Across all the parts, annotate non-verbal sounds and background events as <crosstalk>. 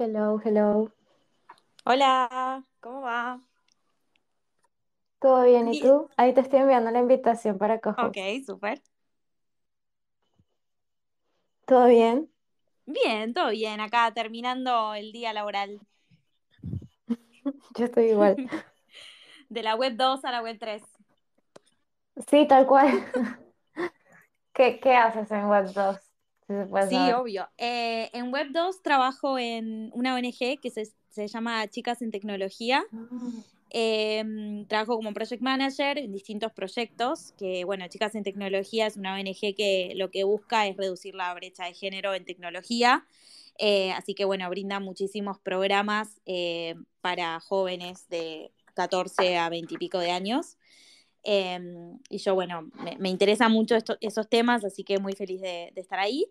Hello, hello. Hola, ¿cómo va? ¿Todo bien? ¿Y tú? Ahí te estoy enviando la invitación para Ok, Cohost. súper. ¿Todo bien? Bien, todo bien. Acá terminando el día laboral. <laughs> Yo estoy igual. <laughs> De la web 2 a la web 3. Sí, tal cual. <laughs> ¿Qué, qué haces en Web 2? Sí, obvio. Eh, en web 2 trabajo en una ONG que se, se llama Chicas en Tecnología. Ah, Eh, trabajo como project manager en distintos proyectos, que bueno, Chicas en Tecnología es una ONG que lo que busca es reducir la brecha de género en tecnología. Eh, así que bueno, brinda muchísimos programas eh, para jóvenes de 14 a 20 y pico de años. Eh, y yo, bueno, me, me interesan mucho esto, esos temas, así que muy feliz de, de estar ahí.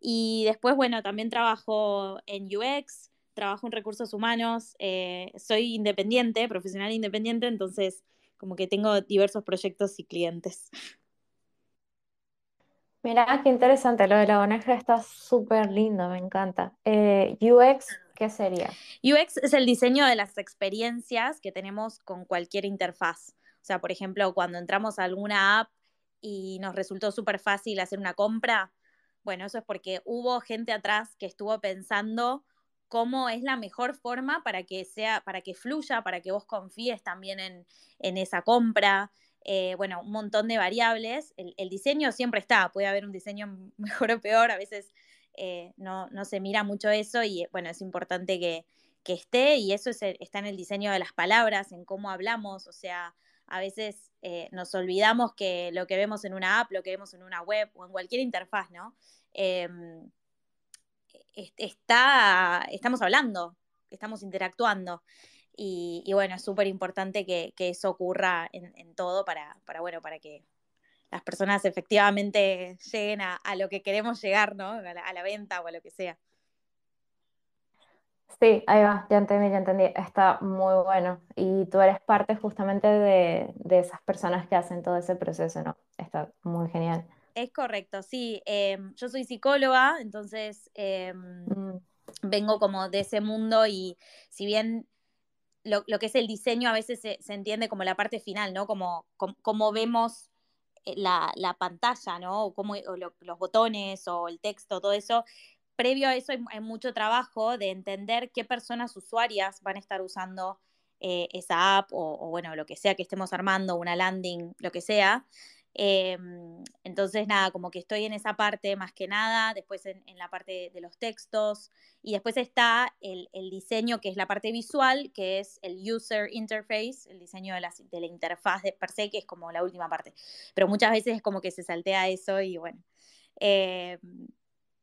Y después, bueno, también trabajo en UX, trabajo en recursos humanos, eh, soy independiente, profesional independiente, entonces como que tengo diversos proyectos y clientes. Mira, qué interesante. Lo de la ONG está súper lindo, me encanta. Eh, UX, ¿qué sería? UX es el diseño de las experiencias que tenemos con cualquier interfaz. O sea, por ejemplo, cuando entramos a alguna app y nos resultó súper fácil hacer una compra, bueno, eso es porque hubo gente atrás que estuvo pensando cómo es la mejor forma para que sea, para que fluya, para que vos confíes también en, en esa compra. Eh, bueno, un montón de variables. El, diseño siempre está, puede haber un diseño <laughs> mejor o peor, a veces eh, no, no, se mira mucho eso y bueno, es importante que, que esté y eso está en el diseño de las palabras, en cómo hablamos, o sea, a veces eh, nos olvidamos que lo que vemos en una app, lo que vemos en una web o en cualquier interfaz, ¿no? Eh, está, estamos hablando, estamos interactuando. Y, y bueno, es súper importante que, eso ocurra en, en todo para, para, bueno, para que las personas efectivamente lleguen a, a, lo que queremos llegar, ¿no? A la, a la, venta o a lo que sea. Sí, ahí va, ya entendí, ya entendí. Está muy bueno. Y tú eres parte justamente de, de esas personas que hacen todo ese proceso, ¿no? Está muy genial. Es correcto, sí. Eh, yo soy psicóloga, entonces eh, mm. vengo como de ese mundo y si bien lo, lo que es el diseño a veces se, se, entiende como la parte final, ¿no? Como, como, como vemos la, la, pantalla, ¿no? O, cómo, o lo, los botones o el texto, todo eso. Previo a eso hay, mucho trabajo de entender qué personas usuarias van a estar usando eh, esa app o, bueno, lo que sea que estemos armando, una landing, lo que sea. Eh, entonces, nada, como que estoy en esa parte más que nada, después en, en la parte de los textos, y después está el, el, diseño, que es la parte visual, que es el user interface, el diseño de la, de la interfaz de per se, que es como la última parte. Pero muchas veces es como que se saltea eso y bueno, eh,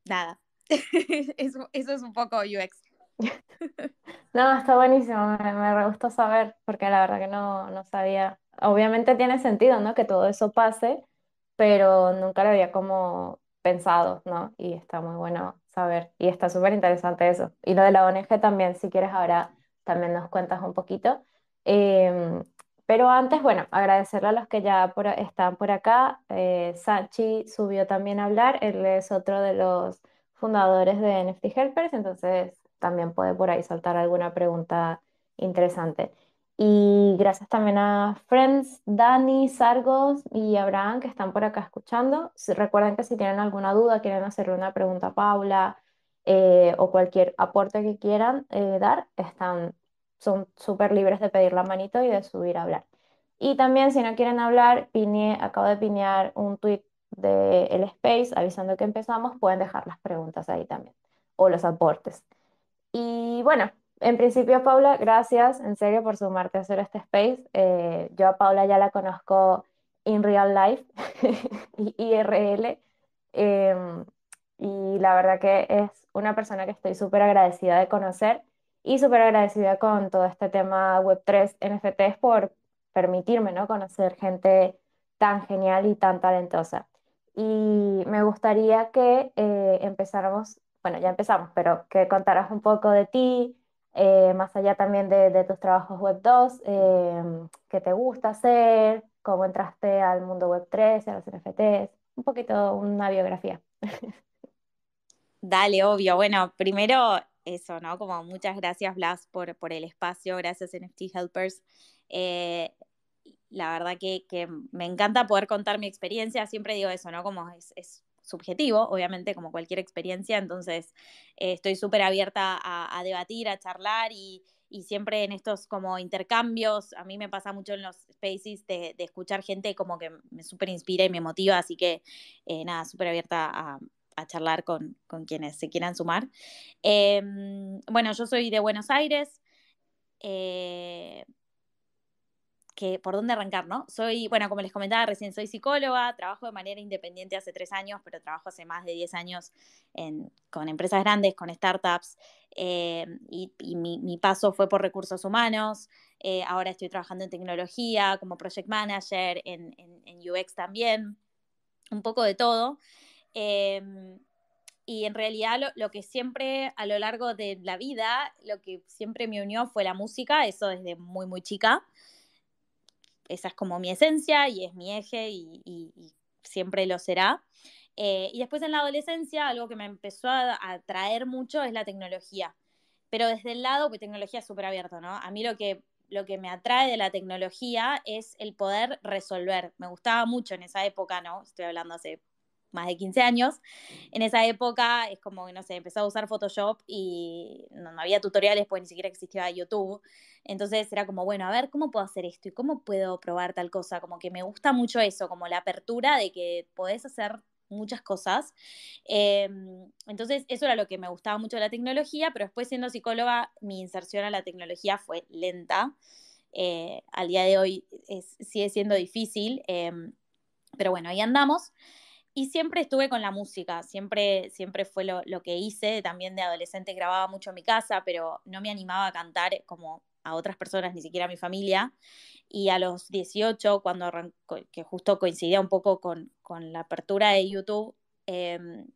nada, <laughs> eso, es un poco UX. <laughs> No, está buenísimo, me, me gustó saber, porque la verdad que no, no sabía. Obviamente tiene sentido, ¿no? Que todo eso pase, pero nunca lo había como pensado, ¿no? Y está muy bueno saber, y está súper interesante eso. Y lo de la ONG también, si quieres ahora también nos cuentas un poquito. Eh, pero antes, bueno, agradecerle a los que ya están por acá. Eh, Sachi subió también a hablar, él es otro de los fundadores de NFT Helpers, entonces también puede por ahí saltar alguna pregunta interesante. Y gracias también a Friends, Dani, Sargos y Abraham que están por acá escuchando. Recuerden que si tienen alguna duda, quieren hacerle una pregunta a Paula eh, o cualquier aporte que quieran eh, dar, están, son súper libres de pedir la manito y de subir a hablar. Y también si no quieren hablar, pine, acabo de pinear un tweet del de Space avisando que empezamos, pueden dejar las preguntas ahí también o los aportes. Y bueno, en principio, Paula, gracias en serio por sumarte a hacer este space. Eh, yo a Paula ya la conozco in real life, <laughs> IRL, eh, y la verdad que es una persona que estoy súper agradecida de conocer y súper agradecida con todo este tema Web3 NFTs por permitirme ¿no? conocer gente tan genial y tan talentosa. Y me gustaría que eh, empezáramos bueno, ya empezamos, pero que contarás un poco de ti, eh, más allá también de, de, tus trabajos web 2, eh, qué te gusta hacer, cómo entraste al mundo web 3, a los NFTs, un poquito una biografía. <laughs> Dale, obvio. Bueno, primero eso, ¿no? Como muchas gracias, Blas, por, por el espacio, gracias NFT Helpers. Eh, la verdad que, me encanta poder contar mi experiencia, siempre digo eso, ¿no? Como es, subjetivo, obviamente, como cualquier experiencia, entonces eh, estoy súper abierta a, debatir, a charlar y, siempre en estos como intercambios, a mí me pasa mucho en los spaces de, escuchar gente como que me súper inspira y me motiva, así que eh, nada, súper abierta a, charlar con, quienes se quieran sumar. Em, bueno, yo soy de Buenos Aires. Eh, por dónde arrancar, ¿no? Soy, bueno, como les comentaba recién, soy psicóloga, trabajo de manera independiente hace tres años, pero trabajo hace más de diez años con empresas grandes, con startups, eh, y, mi, paso fue por recursos humanos, eh, ahora estoy trabajando en tecnología, como project manager, en, UX también, un poco de todo. Em, y en realidad lo, lo, que siempre a lo largo de la vida, lo que siempre me unió fue la música, eso desde muy, muy chica esa es como mi esencia y es mi eje y, siempre lo será. Eh, y después en la adolescencia, algo que me empezó a atraer mucho es la tecnología. Pero desde el lado, pues tecnología es súper abierto, ¿no? A mí lo que, lo que me atrae de la tecnología es el poder resolver. Me gustaba mucho en esa época, ¿no? Estoy hablando hace más de 15 años. En esa época es como que, no sé, empecé a usar Photoshop y no, había tutoriales, pues ni siquiera existía YouTube. Entonces era como, bueno, a ver, ¿cómo puedo hacer esto? ¿Y cómo puedo probar tal cosa? Como que me gusta mucho eso, como la apertura de que podés hacer muchas cosas. Em, entonces, eso era lo que me gustaba mucho de la tecnología, pero después siendo psicóloga, mi inserción a la tecnología fue lenta. Eh, al día de hoy sigue siendo difícil, em, pero bueno, ahí andamos. Y siempre estuve con la música, siempre, siempre fue lo, que hice. También de adolescente grababa mucho en mi casa, pero no me animaba a cantar como a otras personas, ni siquiera a mi familia. Y a los 18, cuando que justo coincidía un poco con, la apertura de YouTube, em,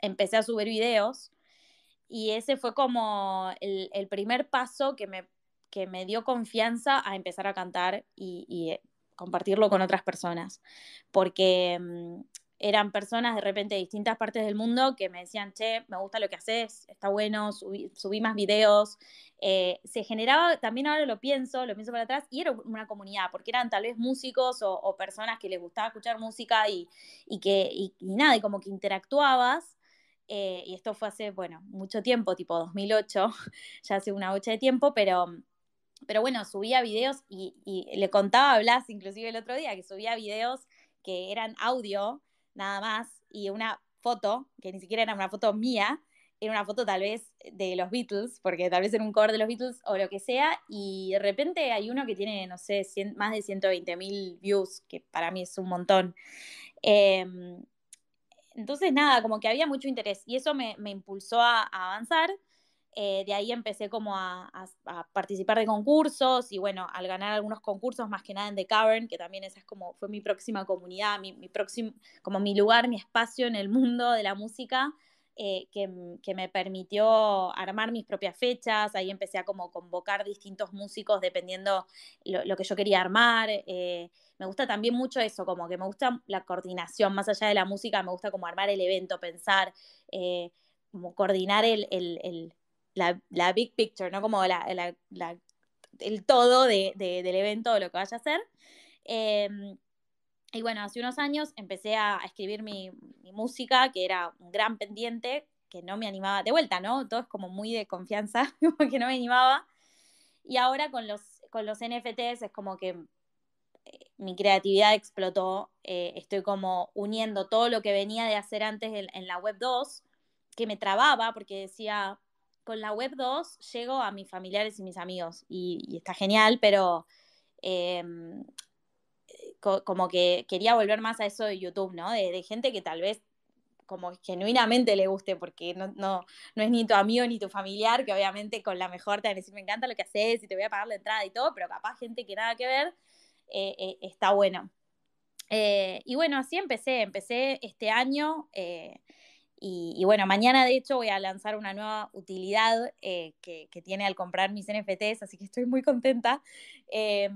empecé a subir videos. Y ese fue como el, primer paso que me, que me dio confianza a empezar a cantar y, y eh, compartirlo con otras personas. Porque em, eran personas de repente de distintas partes del mundo que me decían, che, me gusta lo que haces, está bueno, subí, más videos. Eh, se generaba, también ahora lo pienso, lo pienso para atrás, y era una comunidad, porque eran tal vez músicos o, personas que les gustaba escuchar música y, que, y, nada, y como que interactuabas. Eh, y esto fue hace, bueno, mucho tiempo, tipo 2008, <laughs> ya hace una bocha de tiempo, pero, pero bueno, subía videos y, y le contaba a Blas, inclusive el otro día, que subía videos que eran audio nada más, y una foto, que ni siquiera era una foto mía, era una foto tal vez de los Beatles, porque tal vez era un cover de los Beatles o lo que sea, y de repente hay uno que tiene, no sé, más de 120 mil views, que para mí es un montón. Em, entonces, nada, como que había mucho interés y eso me, impulsó a avanzar. Eh, de ahí empecé como a, participar de concursos y bueno, al ganar algunos concursos, más que nada en The Cavern, que también esa es como, fue mi próxima comunidad, mi, próximo, como mi lugar, mi espacio en el mundo de la música, eh, que, me permitió armar mis propias fechas, ahí empecé a como convocar distintos músicos dependiendo lo, que yo quería armar. Eh, me gusta también mucho eso, como que me gusta la coordinación, más allá de la música, me gusta como armar el evento, pensar, como coordinar el la, big picture, ¿no? Como la, el todo de, del evento lo que vaya a hacer. Em, y bueno, hace unos años empecé a, escribir mi, música, que era un gran pendiente, que no me animaba, de vuelta, ¿no? Todo es como muy de confianza, <laughs> que no me animaba. Y ahora con los, con los NFTs es como que eh, mi creatividad explotó. Eh, estoy como uniendo todo lo que venía de hacer antes en, en la web 2, que me trababa porque decía, con la web 2 llego a mis familiares y mis amigos y, está genial, pero em, como que quería volver más a eso de YouTube, ¿no? De, gente que tal vez como genuinamente le guste, porque no, no, no, es ni tu amigo ni tu familiar, que obviamente con la mejor te van a decir, me encanta lo que haces y te voy a pagar la entrada y todo, pero capaz gente que nada que ver, eh, eh, está bueno. Eh, y bueno, así empecé, empecé este año y, bueno, mañana de hecho voy a lanzar una nueva utilidad eh, que, tiene al comprar mis NFTs, así que estoy muy contenta. Eh,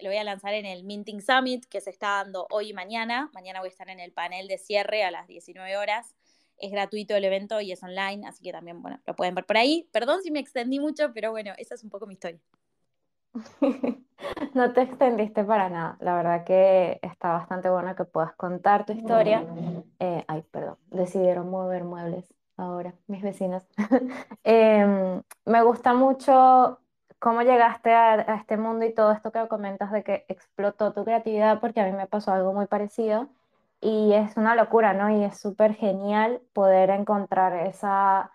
lo voy a lanzar en el Minting Summit que se está dando hoy y mañana. Mañana voy a estar en el panel de cierre a las 19 horas. es gratuito el evento y es online, así que también, bueno, lo pueden ver por ahí. Perdón si me extendí mucho, pero bueno, esa es un poco mi historia. <laughs> No te extendiste para nada. La verdad que está bastante bueno que puedas contar tu historia. Eh, ay, perdón, decidieron mover muebles ahora, mis vecinos. <laughs> Em, me gusta mucho cómo llegaste a, este mundo y todo esto que comentas de que explotó tu creatividad, porque a mí me pasó algo muy parecido y es una locura, ¿no? Y es súper genial poder encontrar esa,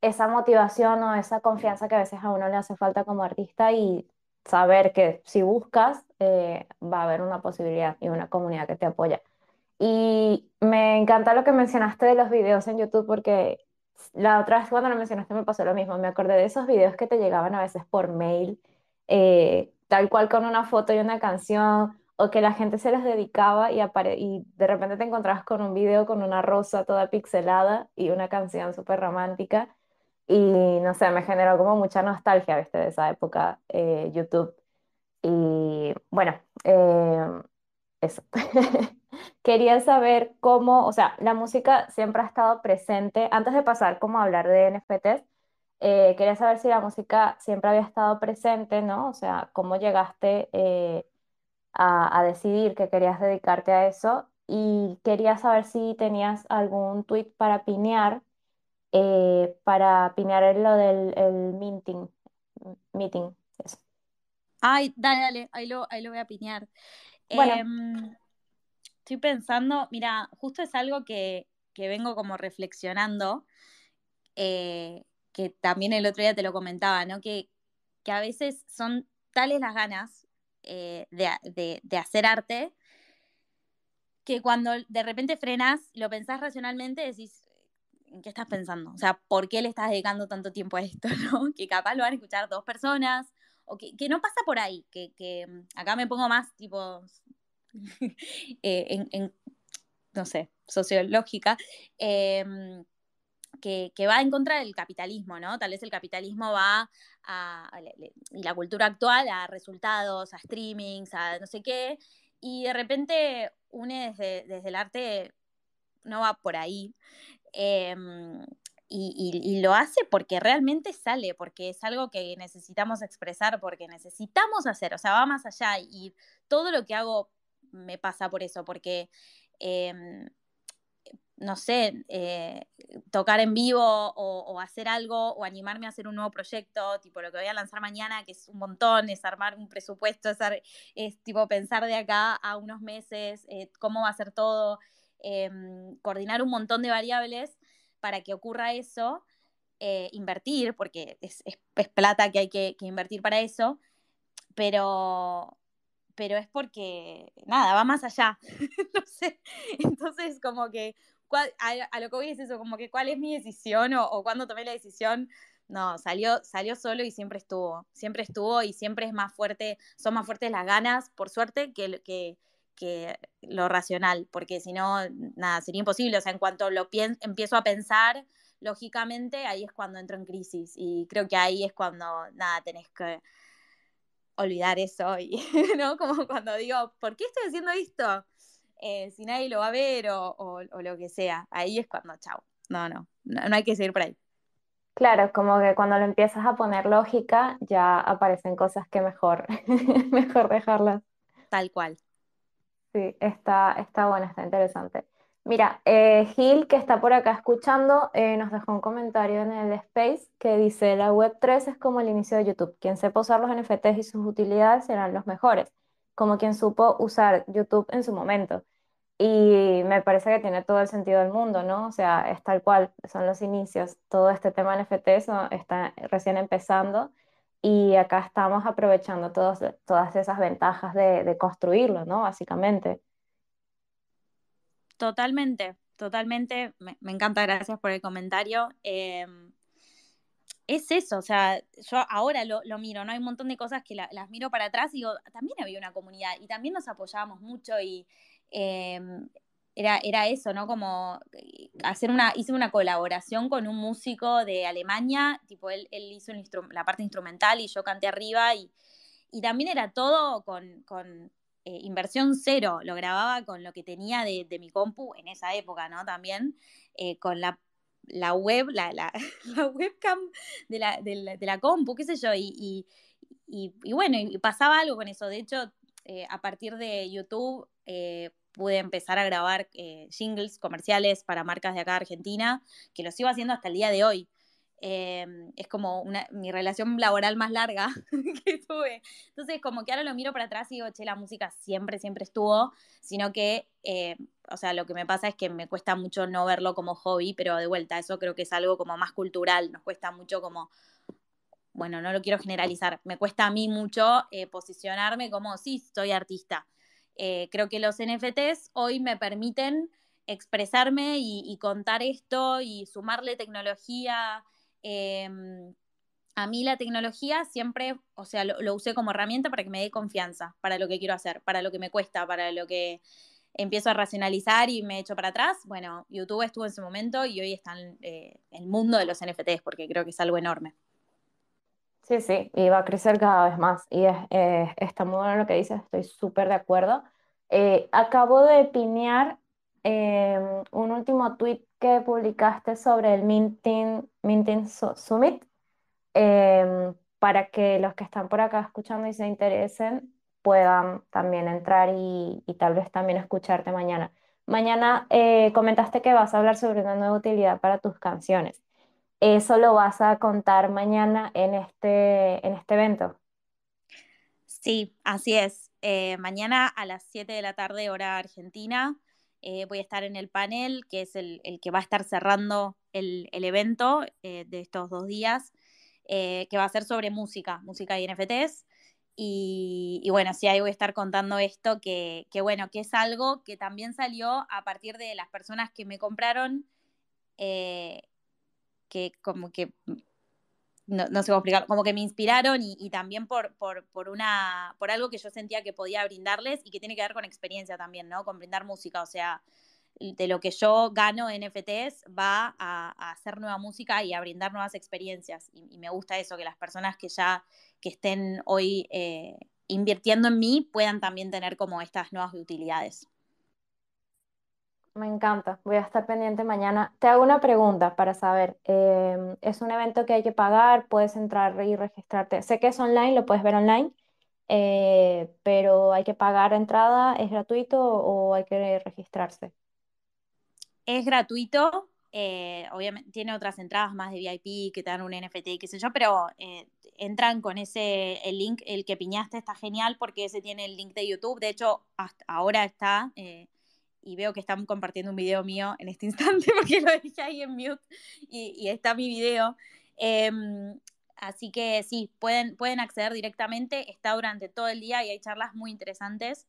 esa motivación o esa confianza que a veces a uno le hace falta como artista y saber que si buscas eh, va a haber una posibilidad y una comunidad que te apoya. Y me encanta lo que mencionaste de los videos en YouTube porque la otra vez cuando lo mencionaste me pasó lo mismo. Me acordé de esos videos que te llegaban a veces por mail, eh, tal cual con una foto y una canción, o que la gente se les dedicaba y, y de repente te encontrabas con un video con una rosa toda pixelada y una canción súper romántica. Y no sé, me generó como mucha nostalgia, ¿viste? De esa época, eh, YouTube. Y bueno, eh, eso. <laughs> Quería saber cómo, o sea, la música siempre ha estado presente. Antes de pasar como a hablar de NFTs, eh, quería saber si la música siempre había estado presente, ¿no? O sea, cómo llegaste a, a decidir que querías dedicarte a eso. Y quería saber si tenías algún tweet para pinear eh, para pinear lo del el minting, meeting. Eso. Ay, dale, dale, ahí lo, ahí lo voy a pinear. Em, estoy pensando, mira, justo es algo que, vengo como reflexionando, eh, que también el otro día te lo comentaba, ¿no? Que, que a veces son tales las ganas eh, de, de, hacer arte que cuando de repente frenas, lo pensás racionalmente, decís, ¿en qué estás pensando? O sea, ¿por qué le estás dedicando tanto tiempo a esto? <laughs> Que capaz lo van a escuchar dos personas, o que, no pasa por ahí, que, mm, acá me pongo más tipo, <laughs> eh, no sé, sociológica, em, que, va en contra del capitalismo, ¿no? Tal vez el capitalismo va a, y la cultura actual a resultados, a streamings, a no sé qué, y de repente une desde, desde el arte, no va por ahí. Em, y, lo hace porque realmente sale, porque es algo que necesitamos expresar, porque necesitamos hacer, o sea, va más allá y todo lo que hago me pasa por eso, porque, em, no sé, eh, tocar en vivo o, hacer algo o animarme a hacer un nuevo proyecto, tipo lo que voy a lanzar mañana, que es un montón, es armar un presupuesto, es, es tipo pensar de acá a unos meses eh, cómo va a ser todo. Em, coordinar un montón de variables para que ocurra eso, eh, invertir, porque es, plata que hay que, invertir para eso, pero, pero es porque, nada, va más allá. <laughs> no. Entonces, como que, a, lo que voy es eso, como que cuál es mi decisión o, o cuándo tomé la decisión. No, salió, salió solo y siempre estuvo, siempre estuvo y siempre es más fuerte, son más fuertes las ganas, por suerte, que, que lo racional, porque si no, nada, sería imposible. O sea, en cuanto lo empiezo a pensar, lógicamente, ahí es cuando entro en crisis. Y creo que ahí es cuando, nada, tenés que olvidar eso. Y, <laughs> ¿no? Como cuando digo, ¿por qué estoy haciendo esto? Eh, si nadie lo va a ver o, lo que sea. Ahí es cuando, chao. No, no, no, no hay que seguir por ahí. Claro, como que cuando lo empiezas a poner lógica, ya aparecen cosas que mejor, <laughs> mejor dejarlas. Tal cual. Sí, está, está bueno, está interesante. Mira, eh, Gil, que está por acá escuchando, eh, nos dejó un comentario en el Space que dice, la Web 3 es como el inicio de YouTube. Quien sepa usar los NFTs y sus utilidades serán los mejores, como quien supo usar YouTube en su momento. Y me parece que tiene todo el sentido del mundo, ¿no? O sea, es tal cual, son los inicios. Todo este tema NFT está recién empezando y acá estamos aprovechando todos, todas esas ventajas de, construirlo, ¿no? Básicamente. Totalmente, totalmente. Me, encanta, gracias por el comentario. Em, es eso, o sea, yo ahora lo, miro, ¿no? Hay un montón de cosas que las miro para atrás y digo, también había una comunidad y también nos apoyábamos mucho y em, era, eso, ¿no? Como eh, hacer una, hice una colaboración con un músico de Alemania, tipo él, él hizo la parte instrumental y yo canté arriba y, también era todo con, eh, inversión cero, lo grababa con lo que tenía de, mi compu en esa época, ¿no? También. eh, con la, web, la, <laughs> webcam de la, de, la, compu, qué sé yo, y, bueno, y pasaba algo con eso. De hecho, eh, a partir de YouTube eh, pude empezar a grabar jingles comerciales para marcas de acá de Argentina, que lo sigo haciendo hasta el día de hoy. Em, es como mi relación laboral más larga <laughs> que tuve. Entonces, como que ahora lo miro para atrás y digo, che, la música siempre, siempre estuvo, sino que, eh, o sea, lo que me pasa es que me cuesta mucho no verlo como hobby, pero de vuelta, eso creo que es algo como más cultural, nos cuesta mucho como, bueno, no lo quiero generalizar, me cuesta a mí mucho eh, posicionarme como, sí, soy artista. Eh, creo que los NFTs hoy me permiten expresarme y contar esto y sumarle tecnología Em, a mí la tecnología siempre, o sea, lo, usé como herramienta para que me dé confianza para lo que quiero hacer, para lo que me cuesta, para lo que empiezo a racionalizar y me echo para atrás. Bueno, YouTube estuvo en su momento y hoy está eh, el mundo de los NFTs porque creo que es algo enorme. Sí, sí, y va a crecer cada vez más. Y es, está muy bueno lo que dices, estoy súper de acuerdo. Eh, acabo de pinear em, un último tweet que publicaste sobre el Minting, Minting Summit, em, para que los que están por acá escuchando y se interesen puedan también entrar y, tal vez también escucharte mañana. Mañana eh, comentaste que vas a hablar sobre una nueva utilidad para tus canciones. ¿Eso lo vas a contar mañana en este, en este evento? Sí, así es. Eh, mañana a las 7 de la tarde, hora argentina, eh, voy a estar en el panel, que es el, que va a estar cerrando el, evento eh, de estos dos días, que va a ser sobre música, música y NFTs. Y, bueno, sí, ahí voy a estar contando esto, que, bueno, que es algo que también salió a partir de las personas que me compraron, que como que no, sé cómo explicar, como que me inspiraron y, también por, por, una, por algo que yo sentía que podía brindarles y que tiene que ver con experiencia también, ¿no? Con brindar música, o sea, de lo que yo gano en NFTs va a, hacer nueva música y a brindar nuevas experiencias. Y, me gusta eso, que las personas que ya que estén hoy eh, invirtiendo en mí puedan también tener como estas nuevas utilidades. Me encanta, voy a estar pendiente mañana. Te hago una pregunta para saber, em, ¿es un evento que hay que pagar? ¿Puedes entrar y registrarte? Sé que es online, lo puedes ver online, eh, pero ¿hay que pagar entrada? ¿Es gratuito o hay que registrarse? Es gratuito, eh, obviamente tiene otras entradas más de VIP que te dan un NFT, qué sé yo, pero eh, entran con ese, el link, el que piñaste está genial porque ese tiene el link de YouTube, de hecho ahora está y veo que están compartiendo un video mío en este instante <laughs> porque lo dejé ahí en mute y, está mi video. Em, así que sí, pueden, pueden acceder directamente, está durante todo el día y hay charlas muy interesantes,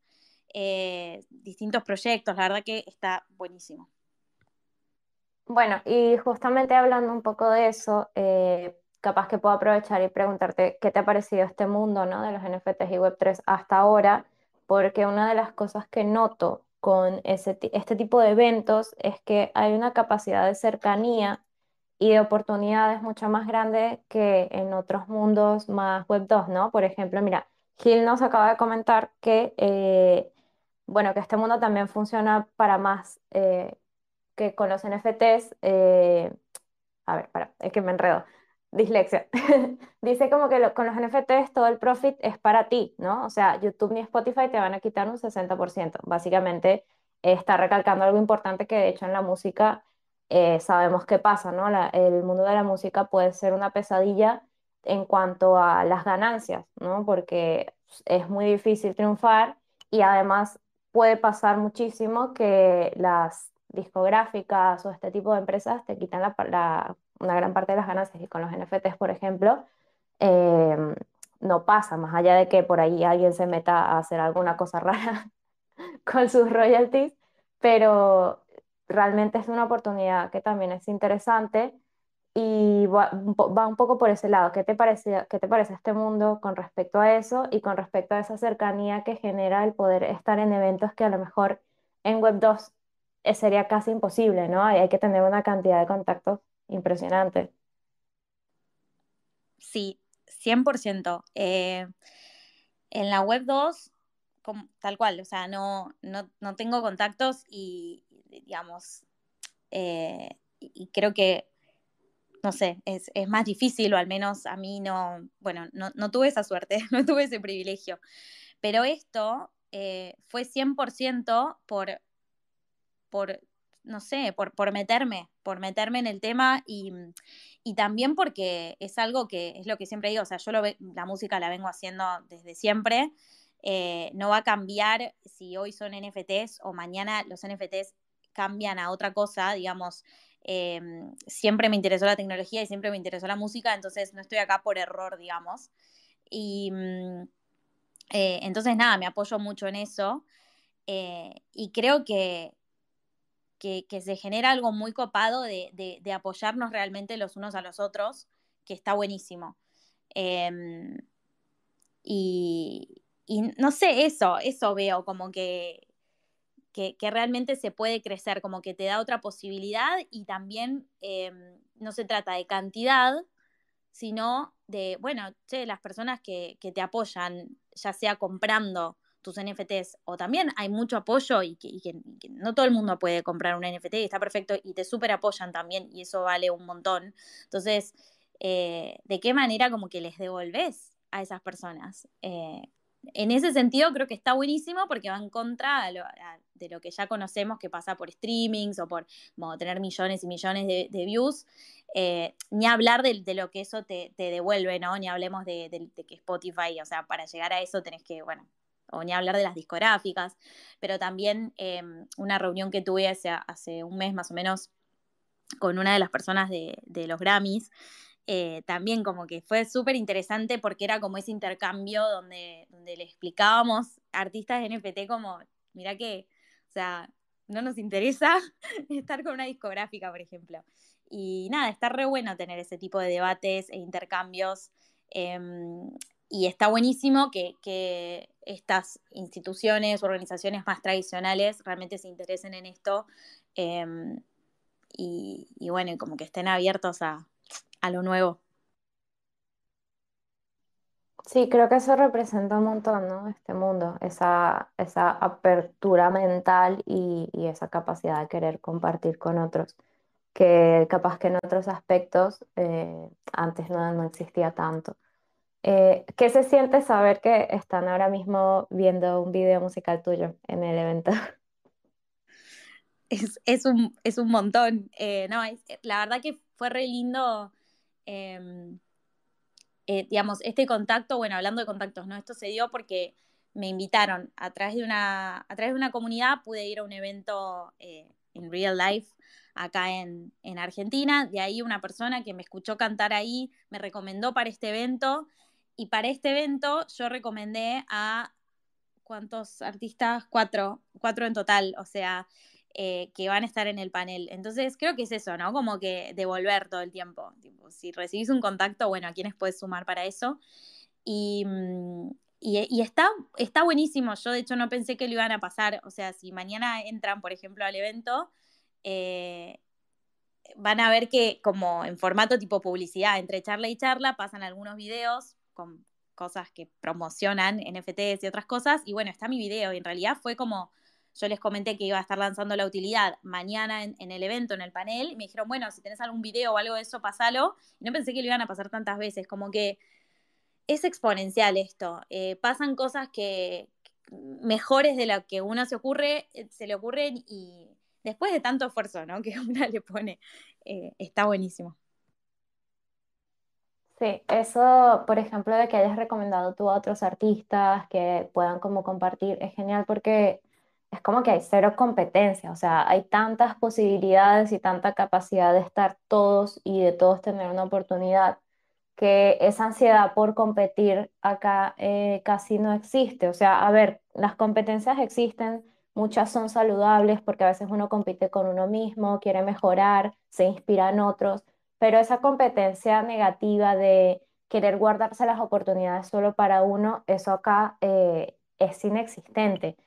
eh, distintos proyectos, la verdad que está buenísimo. Bueno, y justamente hablando un poco de eso, eh, capaz que puedo aprovechar y preguntarte qué te ha parecido este mundo ¿no? de los NFTs y Web3 hasta ahora, porque una de las cosas que noto con ese, este tipo de eventos es que hay una capacidad de cercanía y de oportunidades mucho más grande que en otros mundos más web 2, ¿no? Por ejemplo, mira, Gil nos acaba de comentar que, eh, bueno, que este mundo también funciona para más eh, que con los NFTs. Eh, a ver, para, es que me enredo dislexia. <laughs> Dice como que con los NFTs todo el profit es para ti, ¿no? O sea, YouTube ni Spotify te van a quitar un 60%. Básicamente está recalcando algo importante que de hecho en la música eh, sabemos qué pasa, ¿no? el mundo de la música puede ser una pesadilla en cuanto a las ganancias, ¿no? Porque es muy difícil triunfar y además puede pasar muchísimo que las discográficas o este tipo de empresas te quitan la, una gran parte de las ganancias y con los NFTs, por ejemplo, em, no pasa, más allá de que por ahí alguien se meta a hacer alguna cosa <laughs> rara con sus royalties, pero realmente es una oportunidad que también es interesante y va, un poco por ese lado. ¿Qué te, parece, ¿Qué te parece este mundo con respecto a eso y con respecto a esa cercanía que genera el poder estar en eventos que a lo mejor en Web 2 sería casi imposible, ¿no? Hay que tener una cantidad de contactos impresionante. Sí, 100%. Eh, en la web 2, tal cual, o sea, no, no, tengo contactos y, digamos, eh, y creo que, no sé, es, más difícil, o al menos a mí no, bueno, no, tuve esa suerte, <laughs> no tuve ese privilegio. Pero esto eh, fue 100% por, por, no sé, por, por meterme, por meterme en el tema y, también porque es algo que es lo que siempre digo, o sea, yo lo la música la vengo haciendo desde siempre, eh, no va a cambiar si hoy son NFTs o mañana los NFTs cambian a otra cosa, digamos, em, siempre me interesó la tecnología y siempre me interesó la música, entonces no estoy acá por error, digamos. Y mm, eh, entonces, nada, me apoyo mucho en eso eh, y creo que, que, se genera algo muy copado de, de, apoyarnos realmente los unos a los otros, que está buenísimo. Em, y, y no sé, eso, eso veo como que, que, realmente se puede crecer, como que te da otra posibilidad y también em, no se trata de cantidad, sino de, bueno, che, las personas que, te apoyan, ya sea comprando tus NFTs o también hay mucho apoyo y que, no todo el mundo puede comprar un NFT y está perfecto y te súper apoyan también y eso vale un montón. Entonces, eh, ¿de qué manera como que les devolves a esas personas? Eh, en ese sentido creo que está buenísimo porque va en contra de lo que ya conocemos que pasa por streamings o por tener millones y millones de, views. Eh, ni hablar de, lo que eso te, devuelve, ¿no? Ni hablemos de, que Spotify, o sea, para llegar a eso tenés que, bueno, o ni hablar de las discográficas, pero también em, una reunión que tuve hace, hace un mes más o menos con una de las personas de, los Grammys, eh, también como que fue súper interesante porque era como ese intercambio donde, donde le explicábamos a artistas de NFT como, mira que, o sea, no nos interesa <laughs> estar con una discográfica, por ejemplo. Y nada, está re bueno tener ese tipo de debates e intercambios. Em, y está buenísimo que, que, estas instituciones, organizaciones más tradicionales realmente se interesen en esto. Em, y, bueno, como que estén abiertos a, a lo nuevo. Sí, creo que eso representa un montón, ¿no? Este mundo, esa, esa apertura mental y, esa capacidad de querer compartir con otros, que capaz que en otros aspectos eh, antes no, existía tanto. Eh, ¿qué se siente saber que están ahora mismo viendo un video musical tuyo en el evento? <laughs> Es, un, es un montón. Eh, no, la verdad que fue re lindo Em, eh, digamos, este contacto, bueno, hablando de contactos, ¿no? Esto se dio porque me invitaron a través de una, a través de una comunidad, pude ir a un evento eh, en real life acá en, en, Argentina, de ahí una persona que me escuchó cantar ahí me recomendó para este evento y para este evento yo recomendé a ¿cuántos artistas? Cuatro, cuatro en total, o sea, eh, que van a estar en el panel. Entonces, creo que es eso, ¿no? Como que devolver todo el tiempo. si recibís un contacto, bueno, ¿a quiénes puedes sumar para eso? Y, mm, y, está, está buenísimo. Yo, de hecho, no pensé que lo iban a pasar. O sea, si mañana entran, por ejemplo, al evento, eh, van a ver que como en formato tipo publicidad, entre charla y charla, pasan algunos videos con cosas que promocionan NFTs y otras cosas. Y bueno, está mi video. Y en realidad fue como yo les comenté que iba a estar lanzando la utilidad mañana en, el evento, en el panel, y me dijeron, bueno, si tenés algún video o algo de eso, pasalo. Y no pensé que lo iban a pasar tantas veces, como que es exponencial esto. Eh, pasan cosas que mejores de lo que uno se ocurre, eh, se le ocurren y después de tanto esfuerzo, ¿no? <laughs> Que una le pone, eh, está buenísimo. Sí, eso, por ejemplo, de que hayas recomendado tú a otros artistas que puedan como compartir, es genial porque es como que hay cero competencia, o sea, hay tantas posibilidades y tanta capacidad de estar todos y de todos tener una oportunidad que esa ansiedad por competir acá eh, casi no existe. O sea, a ver, las competencias existen, muchas son saludables porque a veces uno compite con uno mismo, quiere mejorar, se inspira en otros, pero esa competencia negativa de querer guardarse las oportunidades solo para uno, eso acá eh, es inexistente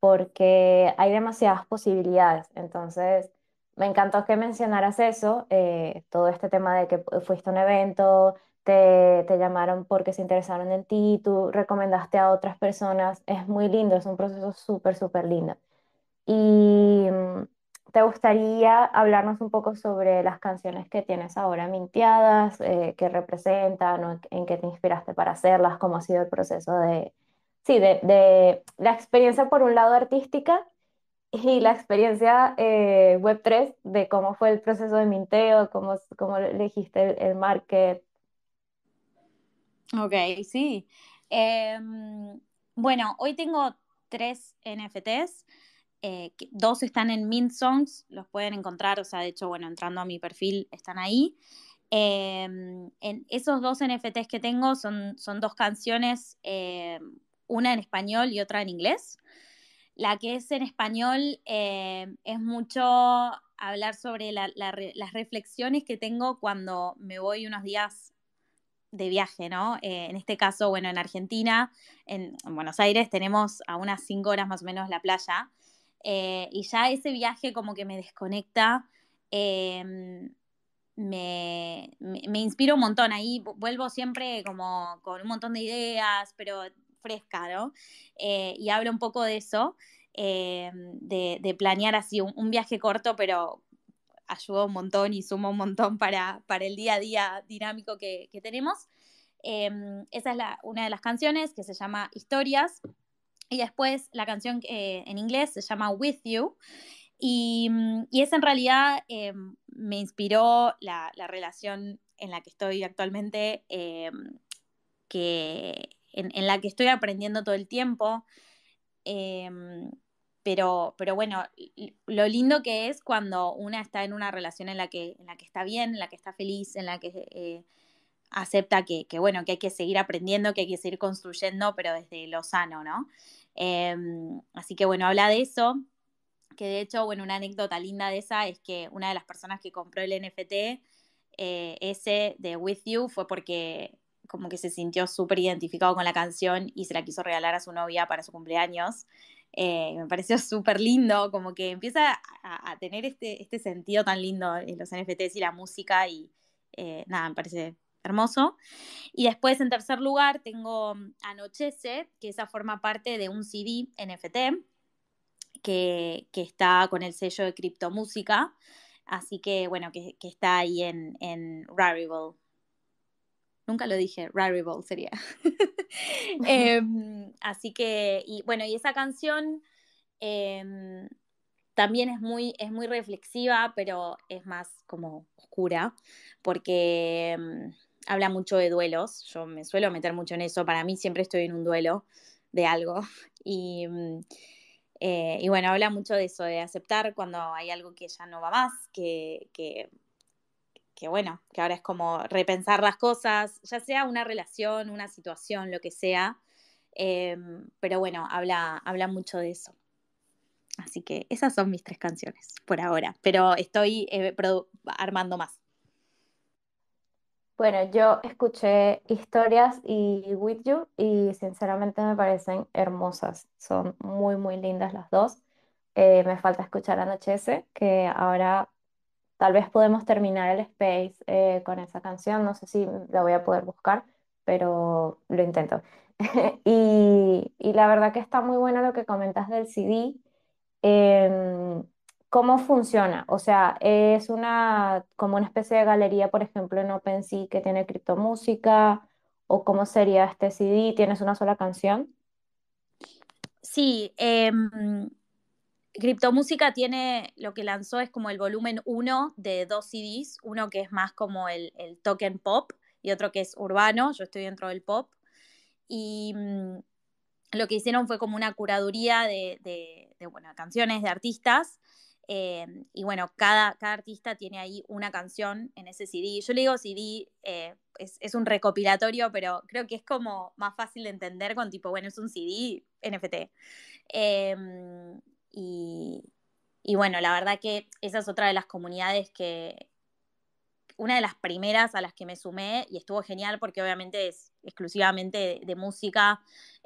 porque hay demasiadas posibilidades. Entonces, me encantó que mencionaras eso, eh, todo este tema de que fuiste a un evento, te, te, llamaron porque se interesaron en ti, tú recomendaste a otras personas, es muy lindo, es un proceso súper, súper lindo. Y mm, ¿te gustaría hablarnos un poco sobre las canciones que tienes ahora mintiadas, eh, qué representan en qué te inspiraste para hacerlas, cómo ha sido el proceso de, sí, de, de la experiencia por un lado artística y la experiencia eh, Web3 de cómo fue el proceso de minteo, cómo, cómo elegiste el, el market. Ok, sí. Em, bueno, hoy tengo tres NFTs. Eh, dos están en Mint Songs, los pueden encontrar, o sea, de hecho, bueno, entrando a mi perfil están ahí. Em, en esos dos NFTs que tengo son, son dos canciones, em, una en español y otra en inglés. La que es en español em, es mucho hablar sobre las reflexiones que tengo cuando me voy unos días de viaje, ¿no? Eh, en este caso, bueno, en Argentina, en, Buenos Aires, tenemos a unas cinco horas más o menos la playa. Eh, y ya ese viaje como que me desconecta, em, me, me, inspira un montón. Ahí vuelvo siempre como con un montón de ideas, pero fresca, ¿no? Eh, y hablo un poco de eso, em, de, planear así un, viaje corto, pero ayuda un montón y suma un montón para, para el día a día dinámico que, tenemos. Em, esa es la, una de las canciones que se llama Historias. Y después la canción eh, en inglés se llama With You. Y, mm, y esa en realidad em, me inspiró la, la, relación en la que estoy actualmente, em, que, en, en, la que estoy aprendiendo todo el tiempo. Pero, pero bueno, lo lindo que es cuando una está en una relación en la que, en la que está bien, en la que está feliz, en la que eh, acepta que, bueno, que hay que seguir aprendiendo, que hay que seguir construyendo, pero desde lo sano, ¿no? Em, así que bueno, habla de eso, que de hecho, bueno, una anécdota linda de esa es que una de las personas que compró el NFT, eh, ese de With You, fue porque como que se sintió súper identificado con la canción y se la quiso regalar a su novia para su cumpleaños. Eh, me pareció súper lindo, como que empieza a, tener este, este, sentido tan lindo en los NFTs y la música y eh, nada, me parece hermoso. Y después, en tercer lugar, tengo Anochece, que esa forma parte de un CD NFT que, está con el sello de criptomúsica. Así que, bueno, que, está ahí en, en Rarible. Nunca lo dije, Rarible sería. <laughs> Em, así que, y bueno, y esa canción em, también es muy, es muy reflexiva, pero es más como oscura, porque em, habla mucho de duelos. Yo me suelo meter mucho en eso. Para mí siempre estoy en un duelo de algo. <laughs> Y, eh, y bueno, habla mucho de eso, de aceptar cuando hay algo que ya no va más, que, que que bueno, que ahora es como repensar las cosas, ya sea una relación, una situación, lo que sea, em, pero bueno, habla, habla mucho de eso. Así que esas son mis tres canciones por ahora, pero estoy eh, armando más. Bueno, yo escuché historias y With You y sinceramente me parecen hermosas. Son muy, muy lindas las dos. Eh, me falta escuchar Anochece, que ahora Tal vez podemos terminar el space eh, con esa canción, no sé si la voy a poder buscar, pero lo intento. <laughs> y, la verdad que está muy bueno lo que comentas del CD. Em, ¿Cómo funciona? O sea, es una como una especie de galería, por ejemplo, en OpenSea que tiene criptomúsica, o cómo sería este CD, ¿tienes una sola canción? Sí, eh, Criptomúsica tiene, lo que lanzó es como el volumen 1 de dos CDs, uno que es más como el, token pop y otro que es urbano, yo estoy dentro del pop. Y mm, lo que hicieron fue como una curaduría de, bueno, canciones de artistas. Eh, y bueno, cada, cada, artista tiene ahí una canción en ese CD. Yo le digo CD, eh, es, un recopilatorio, pero creo que es como más fácil de entender con tipo, bueno, es un CD NFT. Y, bueno, la verdad que esa es otra de las comunidades que, una de las primeras a las que me sumé y estuvo genial porque obviamente es exclusivamente de, música.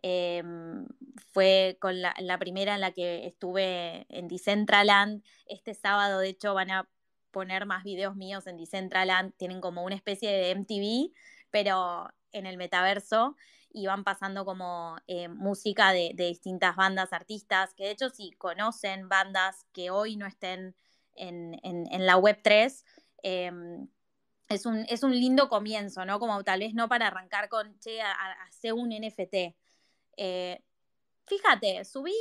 Em, fue con la, primera en la que estuve en Decentraland. Este sábado, de hecho, van a poner más videos míos en Decentraland. Tienen como una especie de MTV, pero en el metaverso y van pasando como eh, música de, distintas bandas, artistas, que de hecho si conocen bandas que hoy no estén en, la web 3. Em, es un, es un lindo comienzo, ¿no? Como tal vez no para arrancar con, che, hace un NFT. Eh, fíjate, subí,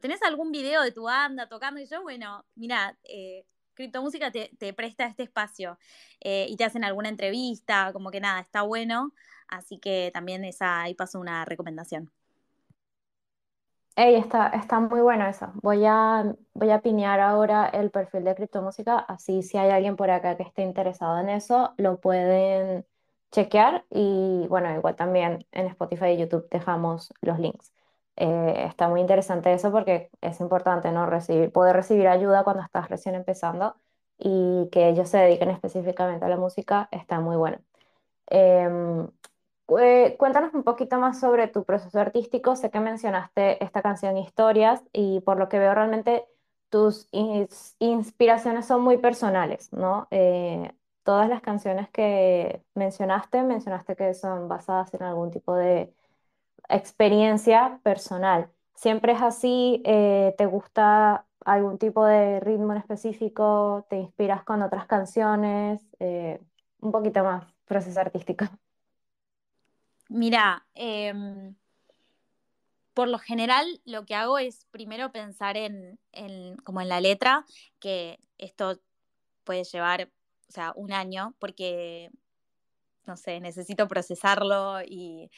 ¿tenés algún video de tu banda tocando? Y yo, bueno, mira, eh, Criptomúsica te, presta este espacio eh, y te hacen alguna entrevista, como que nada, está bueno. Así que también esa, ahí paso una recomendación. Ey, está, está muy bueno eso. Voy a, voy a pinear ahora el perfil de Criptomúsica, así si hay alguien por acá que esté interesado en eso, lo pueden chequear y bueno, igual también en Spotify y YouTube dejamos los links. Eh, está muy interesante eso porque es importante, ¿no? Recibir, poder recibir ayuda cuando estás recién empezando y que ellos se dediquen específicamente a la música está muy bueno. Em, cuéntanos un poquito más sobre tu proceso artístico. Sé que mencionaste esta canción Historias y por lo que veo realmente tus inspiraciones son muy personales, ¿no? Eh, todas las canciones que mencionaste, mencionaste que son basadas en algún tipo de experiencia personal. ¿Siempre es así? Eh, ¿te gusta algún tipo de ritmo en específico? ¿Te inspiras con otras canciones? Eh, un poquito más, proceso artístico. Mira, em, por lo general lo que hago es primero pensar en, como en la letra, que esto puede llevar, o sea, un año, porque, no sé, necesito procesarlo y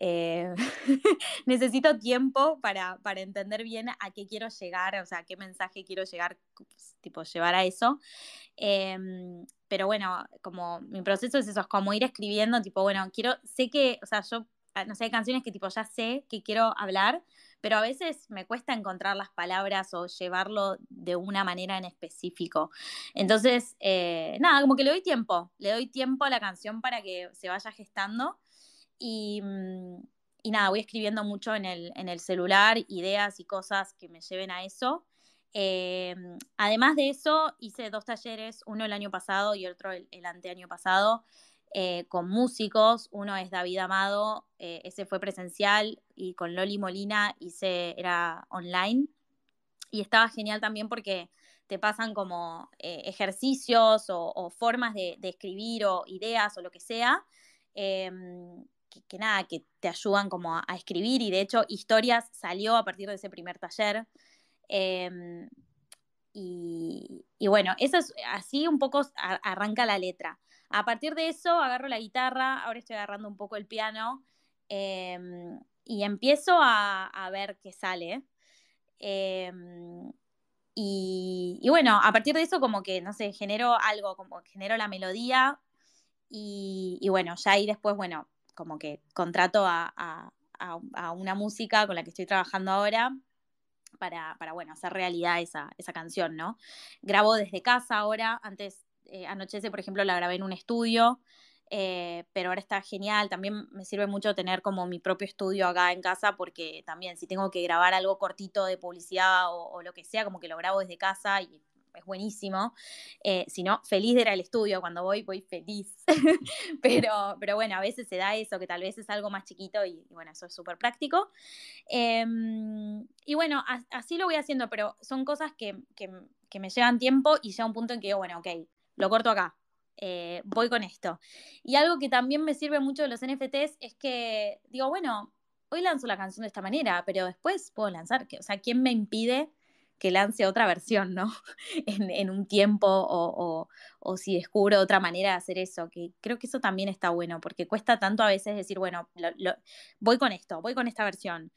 eh, <laughs> necesito tiempo para, para, entender bien a qué quiero llegar, o sea, a qué mensaje quiero llegar, tipo, llevar a eso. Em, pero bueno, como mi proceso es eso, es como ir escribiendo, tipo, bueno, quiero, sé que, o sea, yo, ah, no sé, hay canciones que tipo ya sé que quiero hablar, pero a veces me cuesta encontrar las palabras o llevarlo de una manera en específico. Entonces, eh, nada, como que le doy tiempo, le doy tiempo a la canción para que se vaya gestando. Mm, y, nada, voy escribiendo mucho en el, en el, celular ideas y cosas que me lleven a eso. Em, además de eso, hice dos talleres, uno el año pasado y otro el, anteaño pasado, eh, con músicos. Uno es David Amado, eh, ese fue presencial, y con Loli Molina hice, era online. Y estaba genial también porque te pasan como eh, ejercicios o, formas de, de, escribir o ideas o lo que sea. Em, que, nada, que te ayudan como a, escribir y de hecho Historias salió a partir de ese primer taller. Em, y, bueno, eso es así un poco arranca la letra. A partir de eso agarro la guitarra, ahora estoy agarrando un poco el piano em, y empiezo a, ver qué sale. Em, y, bueno, a partir de eso como que, no sé, genero algo, como genero la melodía y, bueno, ya ahí después, bueno, como que contrato a, una música con la que estoy trabajando ahora para, bueno, hacer realidad esa, canción, ¿no? Grabo desde casa ahora, antes eh, Anochece, por ejemplo, la grabé en un estudio, eh, pero ahora está genial, también me sirve mucho tener como mi propio estudio acá en casa, porque también si tengo que grabar algo cortito de publicidad o, lo que sea, como que lo grabo desde casa y es buenísimo. Eh, si no, feliz de ir al estudio. Cuando voy, voy feliz. <laughs> pero, pero bueno, a veces se da eso, que tal vez es algo más chiquito y, bueno, eso es súper práctico. Em, y bueno, así lo voy haciendo, pero son cosas que, me llevan tiempo y llega un punto en que yo, bueno, ok, lo corto acá. Eh, voy con esto. Y algo que también me sirve mucho de los NFTs es que digo, bueno, hoy lanzo la canción de esta manera, pero después puedo lanzar, o sea, ¿quién me impide que lance otra versión, ¿no? <laughs> en, un tiempo o, si descubro otra manera de hacer eso, que creo que eso también está bueno, porque cuesta tanto a veces decir, bueno, voy con esto, voy con esta versión.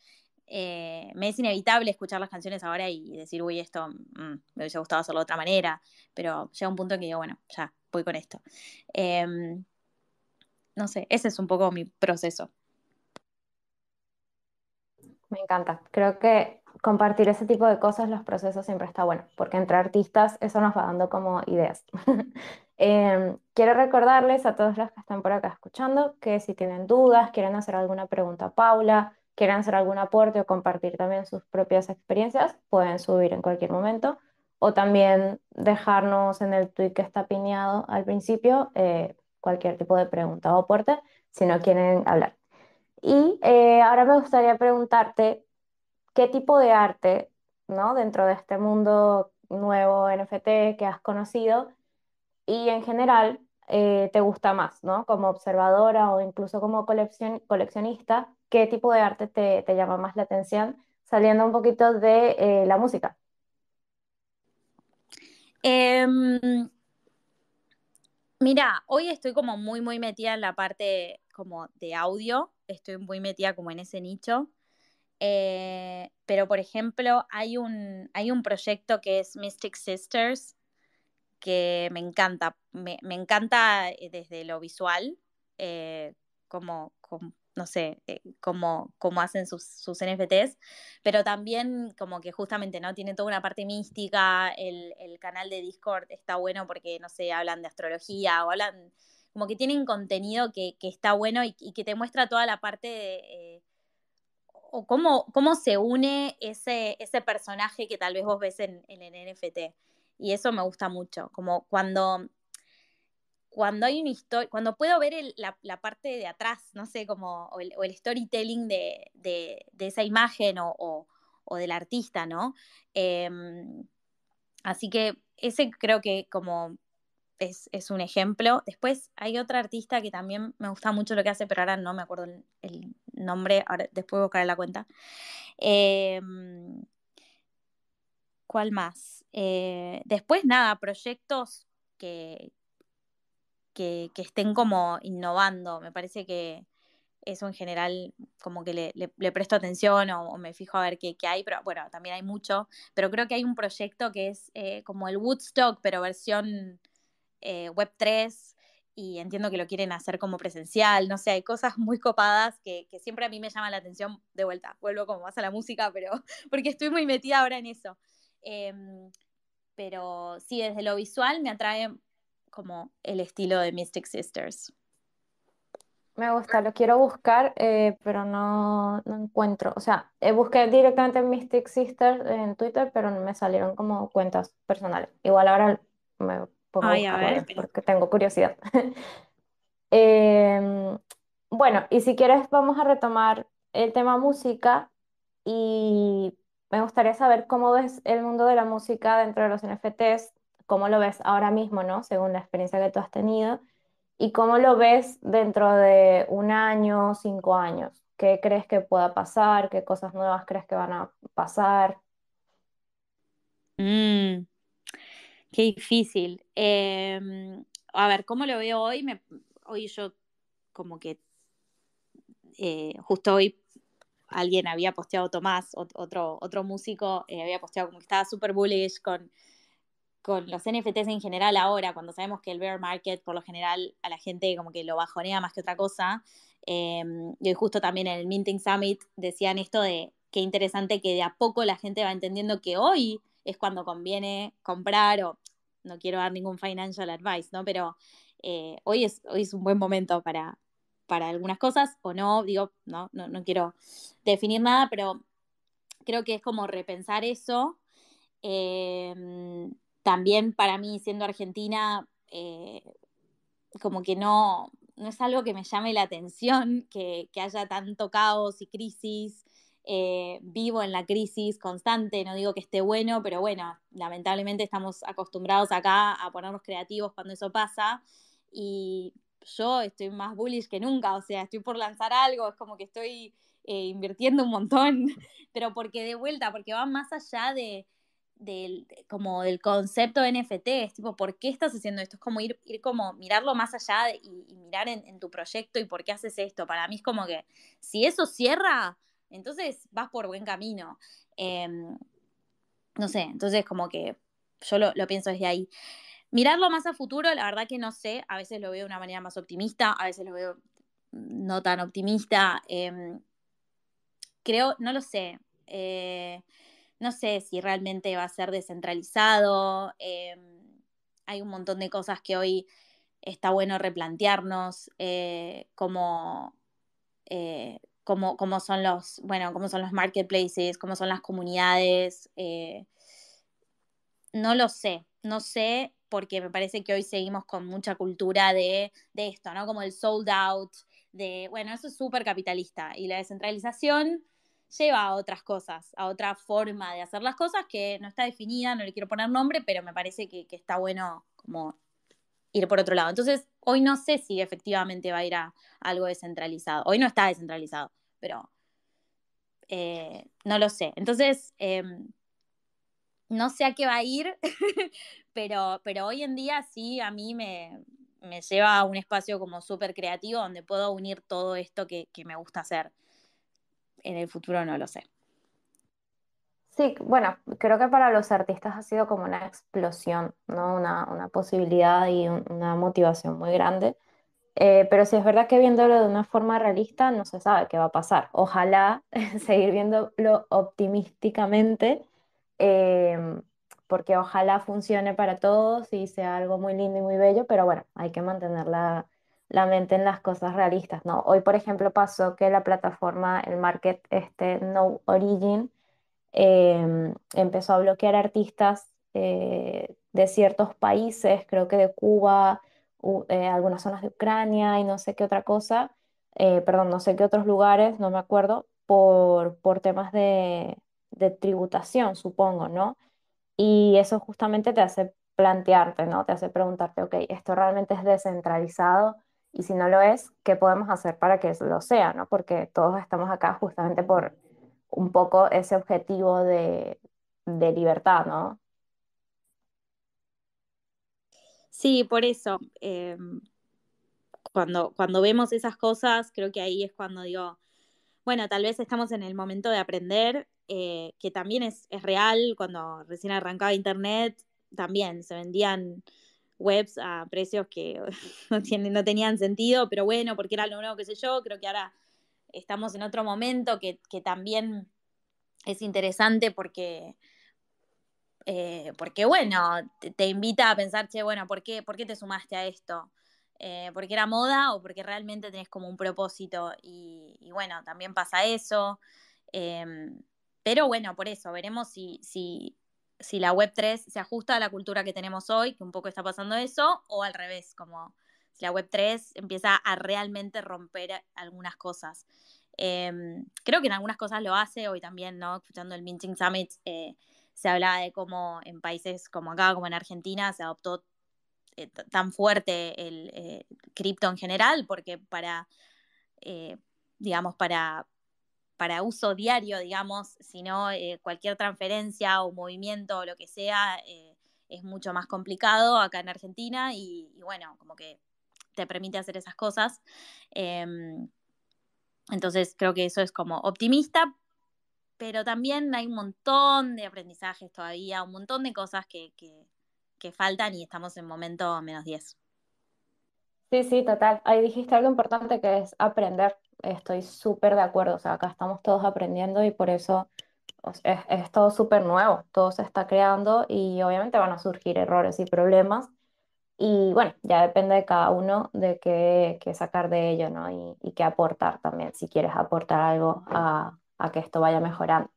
Eh, me es inevitable escuchar las canciones ahora y decir, uy, esto mm, me hubiese gustado hacerlo de otra manera, pero llega un punto en que digo, bueno, ya, voy con esto. Em, no sé, ese es un poco mi proceso. Me encanta. Creo que compartir ese tipo de cosas, los procesos siempre está bueno, porque entre artistas eso nos va dando como ideas. <laughs> Em, quiero recordarles a todos los que están por acá escuchando que si tienen dudas, quieren hacer alguna pregunta a Paula, quieren hacer algún aporte o compartir también sus propias experiencias, pueden subir en cualquier momento o también dejarnos en el tweet que está piñado al principio eh, cualquier tipo de pregunta o aporte si no quieren hablar. Y eh, ahora me gustaría preguntarte qué tipo de arte, ¿no? Dentro de este mundo nuevo NFT que has conocido y en general eh, te gusta más, ¿no? Como observadora o incluso como coleccionista, ¿qué tipo de arte te, llama más la atención? Saliendo un poquito de eh, la música. Em, mira, hoy estoy como muy, muy metida en la parte como de audio, estoy muy metida como en ese nicho. Eh, pero, por ejemplo, hay un, hay un proyecto que es Mystic Sisters, que me encanta. Me, encanta eh, desde lo visual, como, no sé, cómo, hacen sus, sus, NFTs, pero también como que justamente, ¿no? Tiene toda una parte mística, el, canal de Discord está bueno porque, no sé, hablan de astrología o hablan, como que tienen contenido que, está bueno y, que te muestra toda la parte de o cómo, cómo se une ese, ese personaje que tal vez vos ves en, el NFT. Y eso me gusta mucho, como cuando, cuando hay una historia, cuando puedo ver la, parte de atrás, no sé, como, o el, storytelling de, esa imagen o, del artista, ¿no? Em, así que ese creo que como es, un ejemplo. Después hay otra artista que también me gusta mucho lo que hace, pero ahora no me acuerdo el, nombre, ahora, después buscaré la cuenta. Em, ¿Cuál más? Eh, después, nada, proyectos que, que, estén como innovando. Me parece que eso en general como que le, presto atención o, me fijo a ver qué, hay, pero bueno, también hay mucho. Pero creo que hay un proyecto que es eh, como el Woodstock, pero versión eh, Web3 y entiendo que lo quieren hacer como presencial, no sé, hay cosas muy copadas que, siempre a mí me llaman la atención de vuelta, vuelvo como más a la música, pero <laughs> porque estoy muy metida ahora en eso. Em, pero sí, desde lo visual me atrae como el estilo de Mystic Sisters. Me gusta, lo quiero buscar, eh, pero no, no, encuentro. O sea, eh, busqué directamente Mystic Sisters en Twitter, pero me salieron como cuentas personales. Igual ahora me porque tengo curiosidad. <laughs> Em, bueno, y si quieres vamos a retomar el tema música y me gustaría saber cómo ves el mundo de la música dentro de los NFTs, cómo lo ves ahora mismo, ¿no? Según la experiencia que tú has tenido, y cómo lo ves dentro de un año, cinco años. ¿Qué crees que pueda pasar? ¿Qué cosas nuevas crees que van a pasar? Mm. Qué difícil. Em, a ver, ¿cómo lo veo hoy? hoy yo como que eh, justo hoy alguien había posteado, Tomás, otro, otro músico, eh, había posteado como que estaba súper bullish con, con los NFTs en general ahora, cuando sabemos que el bear market por lo general a la gente como que lo bajonea más que otra cosa. Em, y justo también en el Minting Summit decían esto de qué interesante que de a poco la gente va entendiendo que hoy es cuando conviene comprar o no quiero dar ningún financial advice, ¿no? Pero eh, hoy, es, hoy es un buen momento para, para algunas cosas o no, digo, no, no, quiero definir nada, pero creo que es como repensar eso. Em, también para mí, siendo argentina, eh, como que no, no es algo que me llame la atención, que, que haya tanto caos y crisis eh, vivo en la crisis constante, no digo que esté bueno, pero bueno, lamentablemente estamos acostumbrados acá a ponernos creativos cuando eso pasa y yo estoy más bullish que nunca, o sea, estoy por lanzar algo, es como que estoy eh, invirtiendo un montón, <laughs> pero porque de vuelta, porque va más allá de, del, como del concepto de NFT, es tipo, ¿por qué estás haciendo esto? Es como ir, ir como mirarlo más allá y, mirar en, tu proyecto y por qué haces esto. Para mí es como que si eso cierra, entonces vas por buen camino. Em, no sé, entonces como que yo lo, pienso desde ahí. Mirarlo más a futuro, la verdad que no sé, a veces lo veo de una manera más optimista, a veces lo veo no tan optimista. Em, creo, no lo sé. Eh, no sé si realmente va a ser descentralizado. Em, hay un montón de cosas que hoy está bueno replantearnos, eh, como eh, cómo, son los, bueno, cómo son los marketplaces, cómo son las comunidades. Eh, no lo sé, no sé, porque me parece que hoy seguimos con mucha cultura de, esto, ¿no? Como el sold out, de, bueno, eso es súper capitalista. Y la descentralización lleva a otras cosas, a otra forma de hacer las cosas que no está definida, no le quiero poner nombre, pero me parece que, está bueno como ir por otro lado. Entonces, hoy no sé si efectivamente va a ir a, algo descentralizado. Hoy no está descentralizado, pero eh, no lo sé. Entonces, em, no sé a qué va a ir, <laughs> pero, pero hoy en día sí a mí me, lleva a un espacio como súper creativo donde puedo unir todo esto que, me gusta hacer. En el futuro no lo sé. Sí, bueno, creo que para los artistas ha sido como una explosión, ¿no? Una, posibilidad y una motivación muy grande. Eh, pero si es verdad que viéndolo de una forma realista no se sabe qué va a pasar. Ojalá <laughs> seguir viéndolo optimísticamente Em, porque ojalá funcione para todos y sea algo muy lindo y muy bello, pero bueno, hay que mantener la, la mente en las cosas realistas, ¿no? Hoy, por ejemplo, pasó que la plataforma, el market, este No Origin, em, empezó a bloquear artistas eh, de ciertos países, creo que de Cuba, eh, algunas zonas de Ucrania y no sé qué otra cosa, eh, perdón, no sé qué otros lugares, no me acuerdo, por, por temas de, de tributación, supongo, ¿no? Y eso justamente te hace plantearte, ¿no? Te hace preguntarte, ok, esto realmente es descentralizado y si no lo es, ¿qué podemos hacer para que lo sea, ¿no? Porque todos estamos acá justamente por un poco ese objetivo de, libertad, ¿no? Sí, por eso. Em, cuando, cuando vemos esas cosas, creo que ahí es cuando digo, bueno, tal vez estamos en el momento de aprender eh, que también es, real, cuando recién arrancaba Internet, también se vendían webs a precios que <laughs> no, tenían sentido, pero bueno, porque era lo nuevo que sé yo, creo que ahora estamos en otro momento que, también es interesante porque, eh, porque bueno, te, invita a pensar, che, bueno, ¿por qué, ¿por qué te sumaste a esto? Eh, ¿Porque era moda o porque realmente tenés como un propósito? Y, y bueno, también pasa eso. Em, pero bueno, por eso, veremos si, si, si la Web3 se ajusta a la cultura que tenemos hoy, que un poco está pasando eso, o al revés, como si la Web3 empieza a realmente romper algunas cosas. Em, creo que en algunas cosas lo hace, hoy también, ¿no? Escuchando el Minting Summit, eh, se hablaba de cómo en países como acá, como en Argentina, se adoptó eh, tan fuerte el eh, cripto en general, porque para, digamos, para, para uso diario, digamos, sino eh, cualquier transferencia o movimiento o lo que sea eh, es mucho más complicado acá en Argentina y, bueno, como que te permite hacer esas cosas. Em, entonces creo que eso es como optimista, pero también hay un montón de aprendizajes todavía, un montón de cosas que, que faltan y estamos en momento menos 10. Sí, sí, total. Ahí dijiste algo importante que es aprender. Estoy súper de acuerdo. O sea, acá estamos todos aprendiendo y por eso es, todo súper nuevo. Todo se está creando y obviamente van a surgir errores y problemas. Y bueno, ya depende de cada uno de qué, sacar de ello, ¿no? Y, y, qué aportar también, si quieres aportar algo a, a que esto vaya mejorando.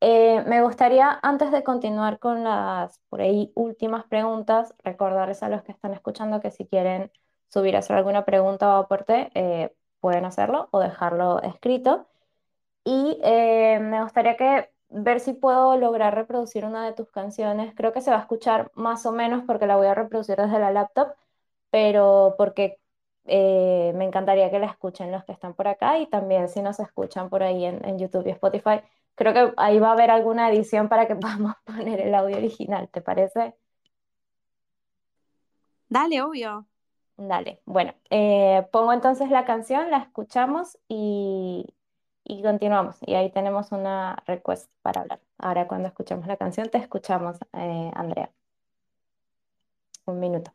Eh, me gustaría, antes de continuar con las por ahí últimas preguntas, recordarles a los que están escuchando que si quieren subir, hacer alguna pregunta o aporte, eh, pueden hacerlo o dejarlo escrito. Y eh, me gustaría que ver si puedo lograr reproducir una de tus canciones. Creo que se va a escuchar más o menos porque la voy a reproducir desde la laptop, pero porque eh, me encantaría que la escuchen los que están por acá y también si nos escuchan por ahí en, en YouTube y Spotify. Creo que ahí va a haber alguna edición para que <laughs> podamos poner el audio original, ¿te parece? Dale, obvio. Dale, bueno, eh, pongo entonces la canción, la escuchamos y, continuamos. Y ahí tenemos una request para hablar. Ahora cuando escuchamos la canción te escuchamos, eh, Andrea. Un minuto.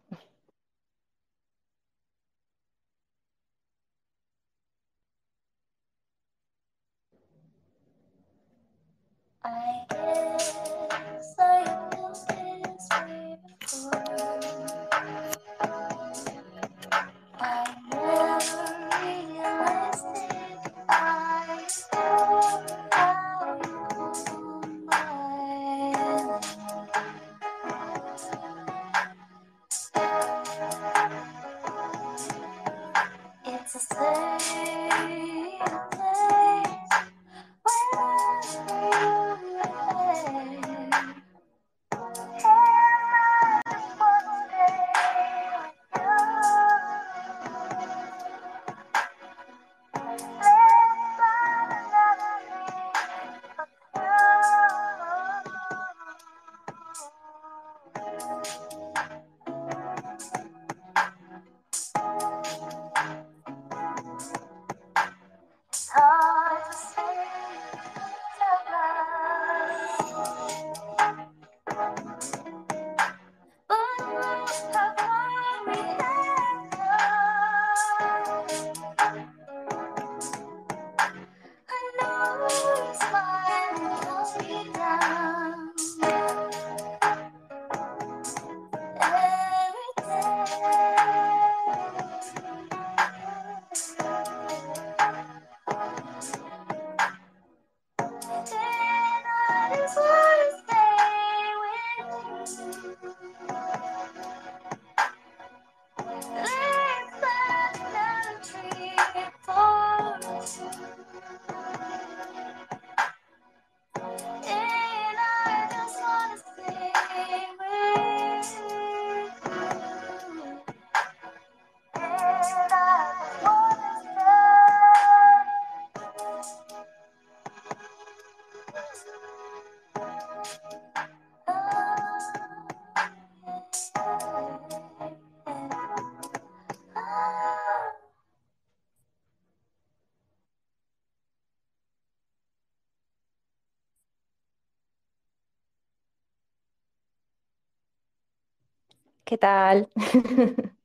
¿Qué tal? <laughs>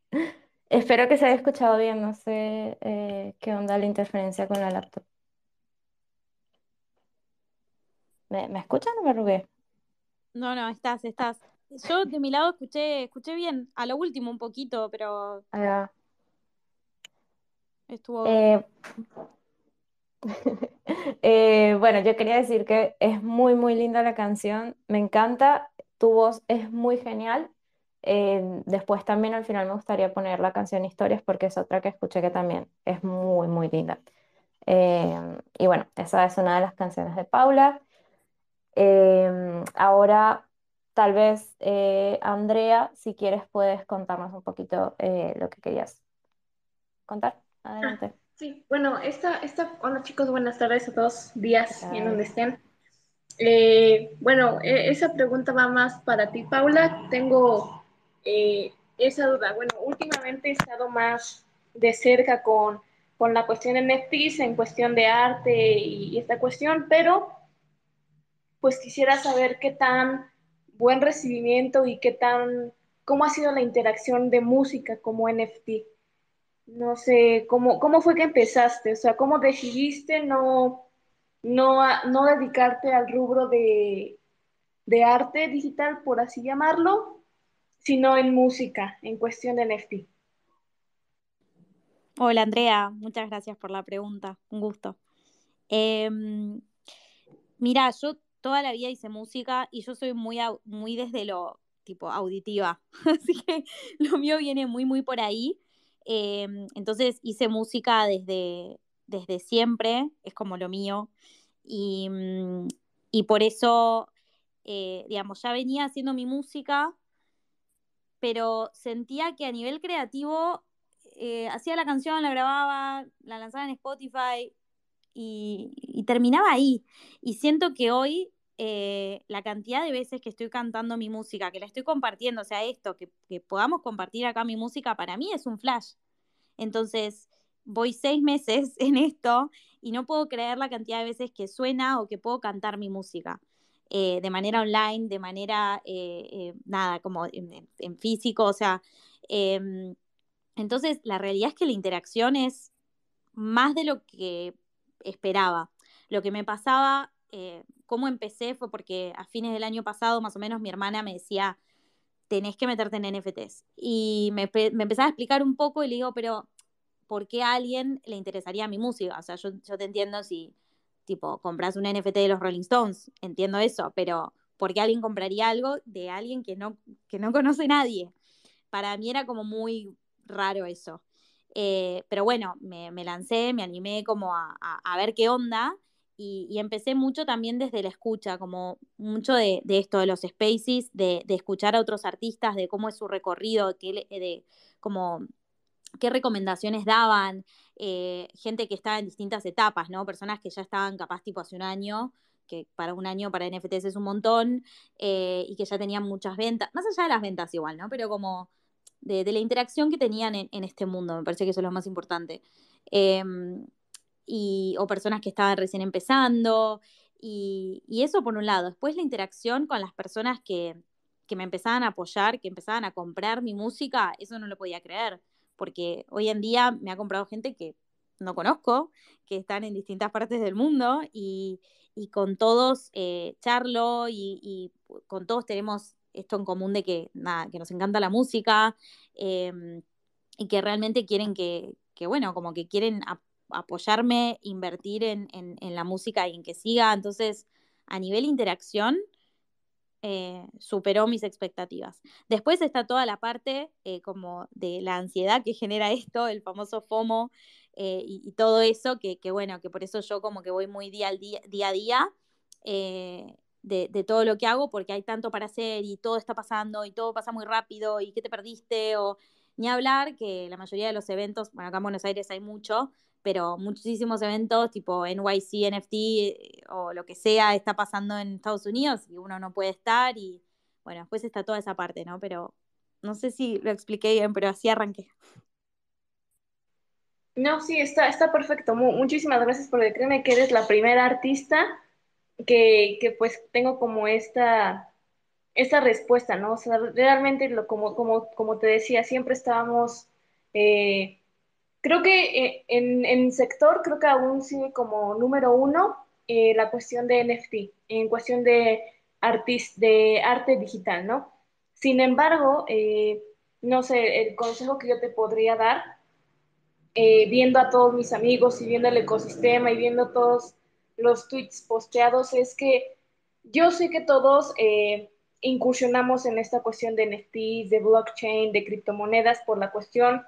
Espero que se haya escuchado bien, no sé eh, qué onda la interferencia con la laptop. ¿Me, me escuchan o me arrugué? No, no, estás, estás. Yo de mi lado escuché, escuché bien, a lo último un poquito, pero Ahí va. estuvo. Eh, <laughs> eh, bueno, yo quería decir que es muy, muy linda la canción, me encanta, tu voz es muy genial. Eh, después también al final me gustaría poner la canción Historias porque es otra que escuché que también es muy, muy linda. Eh, y bueno, esa es una de las canciones de Paula. Eh, ahora, tal vez, eh, Andrea, si quieres, puedes contarnos un poquito eh, lo que querías contar. Ah, Adelante. sí, bueno, esta, esta, hola chicos, buenas tardes a todos, ¿Qué días en donde estén. Eh, bueno, e- esa pregunta va más para ti, Paula. Tengo eh, esa duda. Bueno, últimamente he estado más de cerca con, con la cuestión de NFTs, en cuestión de arte y, y esta cuestión, pero pues quisiera saber qué tan buen recibimiento y qué tan, cómo ha sido la interacción de música como NFT. No sé, ¿cómo, cómo fue que empezaste? O sea, ¿cómo decidiste no, no, no dedicarte al rubro de, de arte digital, por así llamarlo, sino en música, en cuestión de NFT? Hola Andrea, muchas gracias por la pregunta, un gusto. Em, mira, yo toda la vida hice música y yo soy muy, muy desde lo tipo auditiva, <laughs> así que lo mío viene muy, muy por ahí. Em, entonces hice música desde, desde siempre, es como lo mío, y, y por eso, eh, digamos, ya venía haciendo mi música pero sentía que a nivel creativo eh, hacía la canción, la grababa, la lanzaba en Spotify y, terminaba ahí. Y siento que hoy eh, la cantidad de veces que estoy cantando mi música, que la estoy compartiendo, o sea, esto, que, que podamos compartir acá mi música, para mí es un flash. Entonces, voy seis meses <laughs> en esto y no puedo creer la cantidad de veces que suena o que puedo cantar mi música. Eh, de manera online, de manera, eh, eh, nada, como en, físico, o sea, em, entonces la realidad es que la interacción es más de lo que esperaba. Lo que me pasaba, cómo empecé fue porque a fines del año pasado, más o menos, mi hermana me decía, tenés que meterte en NFTs. Y me, me empezaba a explicar un poco y le digo, pero ¿por qué a alguien le interesaría mi música? O sea, yo, yo te entiendo si, tipo, compras un NFT de los Rolling Stones, entiendo eso, pero ¿por qué alguien compraría algo de alguien que no, que no conoce nadie? Para mí era como muy raro eso. Eh, pero bueno, me, me, lancé, me animé como a, a, ver qué onda y, y, empecé mucho también desde la escucha, como mucho de, de esto, de los spaces, de, de, escuchar a otros artistas, de cómo es su recorrido, de, de como qué recomendaciones daban, eh, gente que estaba en distintas etapas, ¿no? Personas que ya estaban capaz tipo hace un año, que para un año para NFTs es un montón, eh, y que ya tenían muchas ventas, más allá de las ventas igual, ¿no? Pero como de, la interacción que tenían en, este mundo, me parece que eso es lo más importante. Eh, y, o personas que estaban recién empezando, y, y, eso por un lado. Después la interacción con las personas que, que me empezaban a apoyar, que empezaban a comprar mi música, eso no lo podía creer porque hoy en día me ha comprado gente que no conozco, que están en distintas partes del mundo y, y con todos eh, charlo y, con todos tenemos esto en común de que, nada, que nos encanta la música eh, y que realmente quieren que, bueno, como que quieren ap apoyarme, invertir en, en, en la música y en que siga. Entonces, a nivel interacción, eh, superó mis expectativas. Después está toda la parte eh, como de la ansiedad que genera esto, el famoso FOMO eh, y, y, todo eso, que, que, bueno, que por eso yo como que voy muy día, día, día a día eh, de, de, todo lo que hago, porque hay tanto para hacer y todo está pasando y todo pasa muy rápido y qué te perdiste o ni hablar que la mayoría de los eventos, bueno, acá en Buenos Aires hay mucho, pero muchísimos eventos tipo NYC, NFT eh, o lo que sea está pasando en Estados Unidos y uno no puede estar y bueno, después está toda esa parte, ¿no? Pero no sé si lo expliqué bien, pero así arranqué. No, sí, está, está perfecto. Muchísimas gracias porque créeme que eres la primera artista que, que pues tengo como esta esa respuesta, ¿no? O sea, realmente, lo, como, como, como te decía, siempre estábamos, eh, creo que eh, en, en sector, creo que aún sigue como número uno eh, la cuestión de NFT, en cuestión de, arte digital, ¿no? Sin embargo, eh, no sé, el consejo que yo te podría dar, eh, viendo a todos mis amigos y viendo el ecosistema y viendo todos los tweets posteados, es que yo sé que todos eh, incursionamos en esta cuestión de NFTs, de blockchain, de criptomonedas por la cuestión,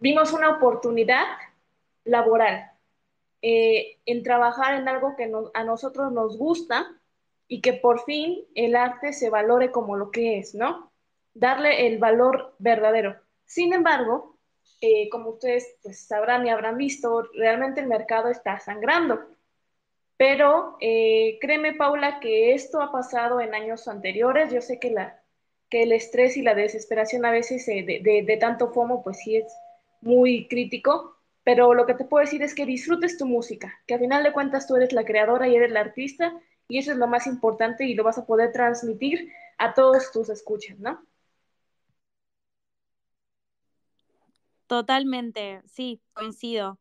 vimos una oportunidad laboral eh, en trabajar en algo que nos, a nosotros nos gusta y que por fin el arte se valore como lo que es, ¿no? Darle el valor verdadero. Sin embargo, eh, como ustedes pues, sabrán y habrán visto, realmente el mercado está sangrando. Pero eh, créeme, Paula, que esto ha pasado en años anteriores. Yo sé que, la, que el estrés y la desesperación a veces eh, de, de, de, tanto FOMO, pues sí es muy crítico. Pero lo que te puedo decir es que disfrutes tu música, que al final de cuentas tú eres la creadora y eres la artista, y eso es lo más importante y lo vas a poder transmitir a todos tus escuchas, ¿no? Totalmente, sí, coincido.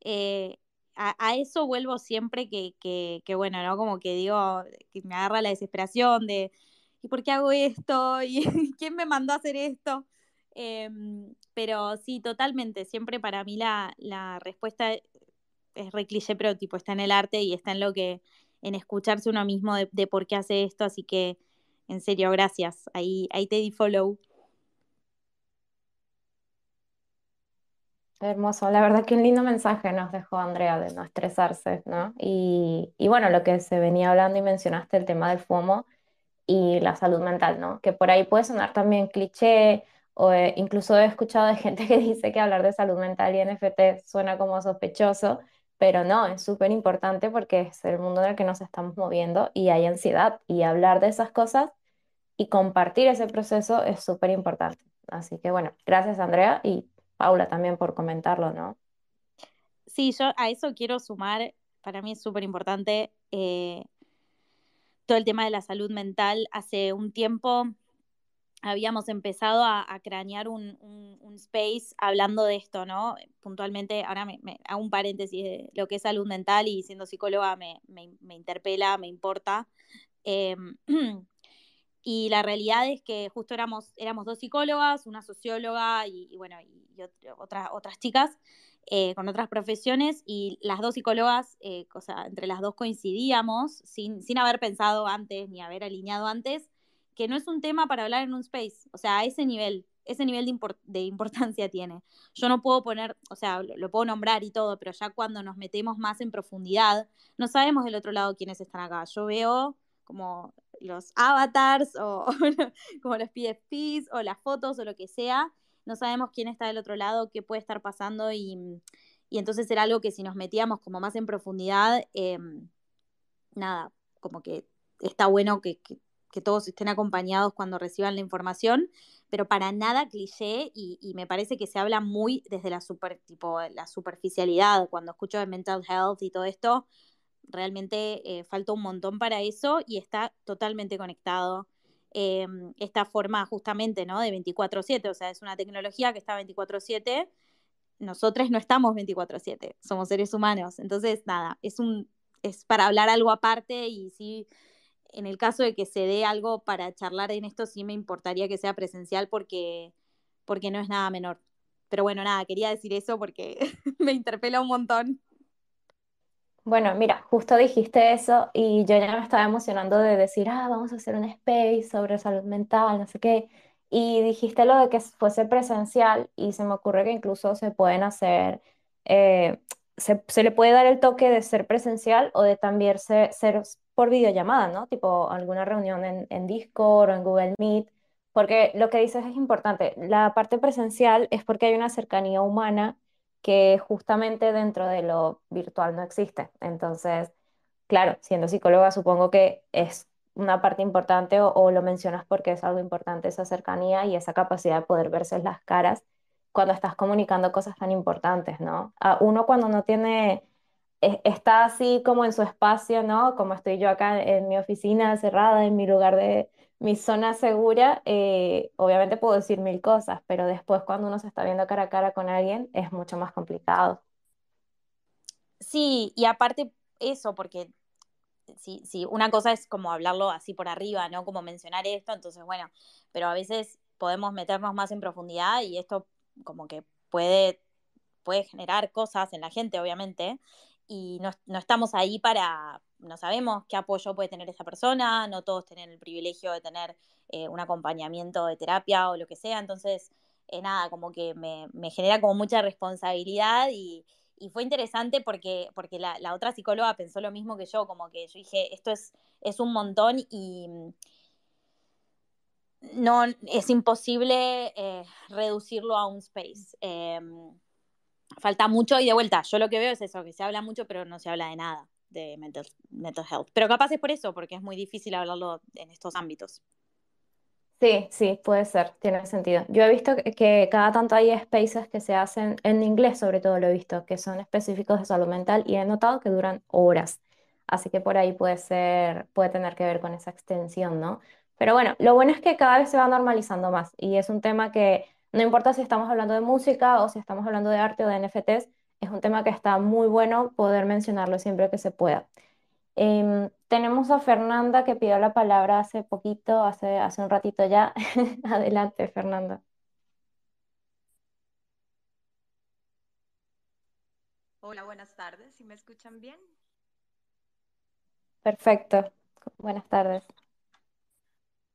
Eh, a, eso vuelvo siempre que, que, que, bueno, ¿no? Como que digo, que me agarra la desesperación de, ¿y por qué hago esto? <laughs> ¿Y quién me mandó a hacer esto? Eh, pero sí, totalmente, siempre para mí la, la respuesta es re cliché, pero tipo está en el arte y está en lo que, en escucharse uno mismo de, por qué hace esto, así que en serio, gracias. Ahí, ahí te di follow. Hermoso, la verdad que un lindo mensaje nos dejó Andrea de no estresarse, ¿no? Y, y, bueno, lo que se venía hablando y mencionaste, el tema del FOMO y la salud mental, ¿no? Que por ahí puede sonar también cliché, o incluso he escuchado de gente <laughs> que dice que hablar de salud mental y NFT suena como sospechoso, pero no, es súper importante porque es el mundo en el que nos estamos moviendo y hay ansiedad y hablar de esas cosas y compartir ese proceso es súper importante. Así que bueno, gracias Andrea y Paula también por comentarlo, ¿no? Sí, yo a eso quiero sumar, para mí es súper importante eh, todo el tema de la salud mental. Hace un tiempo habíamos empezado a, a cranear un, un, space hablando de esto, ¿no? Puntualmente, ahora me, hago un paréntesis de lo que es salud mental y siendo psicóloga me, me, interpela, me importa. Eh, <clears throat> y la realidad es que justo éramos, éramos dos psicólogas, una socióloga y, bueno, y, y otra, otras chicas eh, con otras profesiones y las dos psicólogas, eh, entre las dos coincidíamos sin, sin haber pensado antes ni haber alineado antes, que no es un tema para hablar en un space, o sea, a ese nivel, ese nivel de, import de importancia <laughs> tiene. Yo no puedo poner, o sea, lo, puedo nombrar y todo, pero ya cuando nos metemos más en profundidad, no sabemos del otro lado quiénes están acá. Yo veo como los avatars o, <laughs> como los PFPs o las fotos o lo que sea, no sabemos quién está del otro lado, qué puede estar pasando y, y entonces era algo que si nos metíamos como más en profundidad, eh, nada, como que está bueno que, que, todos estén acompañados cuando reciban la información, pero para nada cliché y, me parece que se habla muy desde la, super, tipo, la superficialidad, cuando escucho de mental health y todo esto, realmente eh, falta un montón para eso y está totalmente conectado eh, esta forma justamente ¿no? de 24/7, o sea, es una tecnología que está 24/7, nosotros no estamos 24/7, somos seres humanos, entonces nada, es, un, es para hablar algo aparte y sí, en el caso de que se dé algo para charlar en esto, sí me importaría que sea presencial porque, porque no es nada menor. Pero bueno, nada, quería decir eso porque <laughs> me interpela un montón. Bueno, mira, justo dijiste eso y yo ya me estaba emocionando de decir, ah, vamos a hacer un space sobre salud mental, no sé qué. Y dijiste lo de que fuese presencial y se me ocurre que incluso se pueden hacer, eh, se, se, le puede dar el toque de ser presencial o de también ser, ser por videollamada, ¿no? Tipo alguna reunión en, Discord o en Google Meet, porque lo que dices es importante. La parte presencial es porque hay una cercanía humana que justamente dentro de lo virtual no existe. Entonces, claro, siendo psicóloga supongo que es una parte importante o, o, lo mencionas porque es algo importante esa cercanía y esa capacidad de poder verse las caras cuando estás comunicando cosas tan importantes, ¿no? A uno cuando no tiene, está así como en su espacio, ¿no? Como estoy yo acá en mi oficina cerrada, en mi lugar de, mi zona segura, eh, obviamente puedo decir mil cosas, pero después cuando uno se está viendo cara a cara con alguien es mucho más complicado. Sí, y aparte eso, porque sí, sí, una cosa es como hablarlo así por arriba, ¿no? Como mencionar esto, entonces bueno, pero a veces podemos meternos más en profundidad y esto como que puede, puede generar cosas en la gente, obviamente, y no, estamos ahí para, no sabemos qué apoyo puede tener esa persona, no todos tienen el privilegio de tener eh, un acompañamiento de terapia o lo que sea, entonces, eh, nada, como que me, me genera como mucha responsabilidad y, fue interesante porque, porque la, otra psicóloga pensó lo mismo que yo, como que yo dije, esto es, es un montón y mm, no es imposible eh, reducirlo a un space. Falta mucho y de vuelta, yo lo que veo es eso, que se habla mucho pero no se habla de nada de mental, mental health. Pero capaz es por eso, porque es muy difícil hablarlo en estos ámbitos. Sí, sí, puede ser, tiene sentido. Yo he visto que, cada tanto hay spaces que se hacen en inglés, sobre todo lo he visto, que son específicos de salud mental y he notado que duran horas. Así que por ahí puede ser, puede tener que ver con esa extensión, ¿no? Pero bueno, lo bueno es que cada vez se va normalizando más y es un tema que no importa si estamos hablando de música o si estamos hablando de arte o de NFTs, es un tema que está muy bueno poder mencionarlo siempre que se pueda. Em, tenemos a Fernanda que pidió la palabra hace poquito, hace, hace un ratito ya. <laughs> Adelante, Fernanda. Hola, buenas tardes. ¿Sí me escuchan bien? Perfecto. Buenas tardes.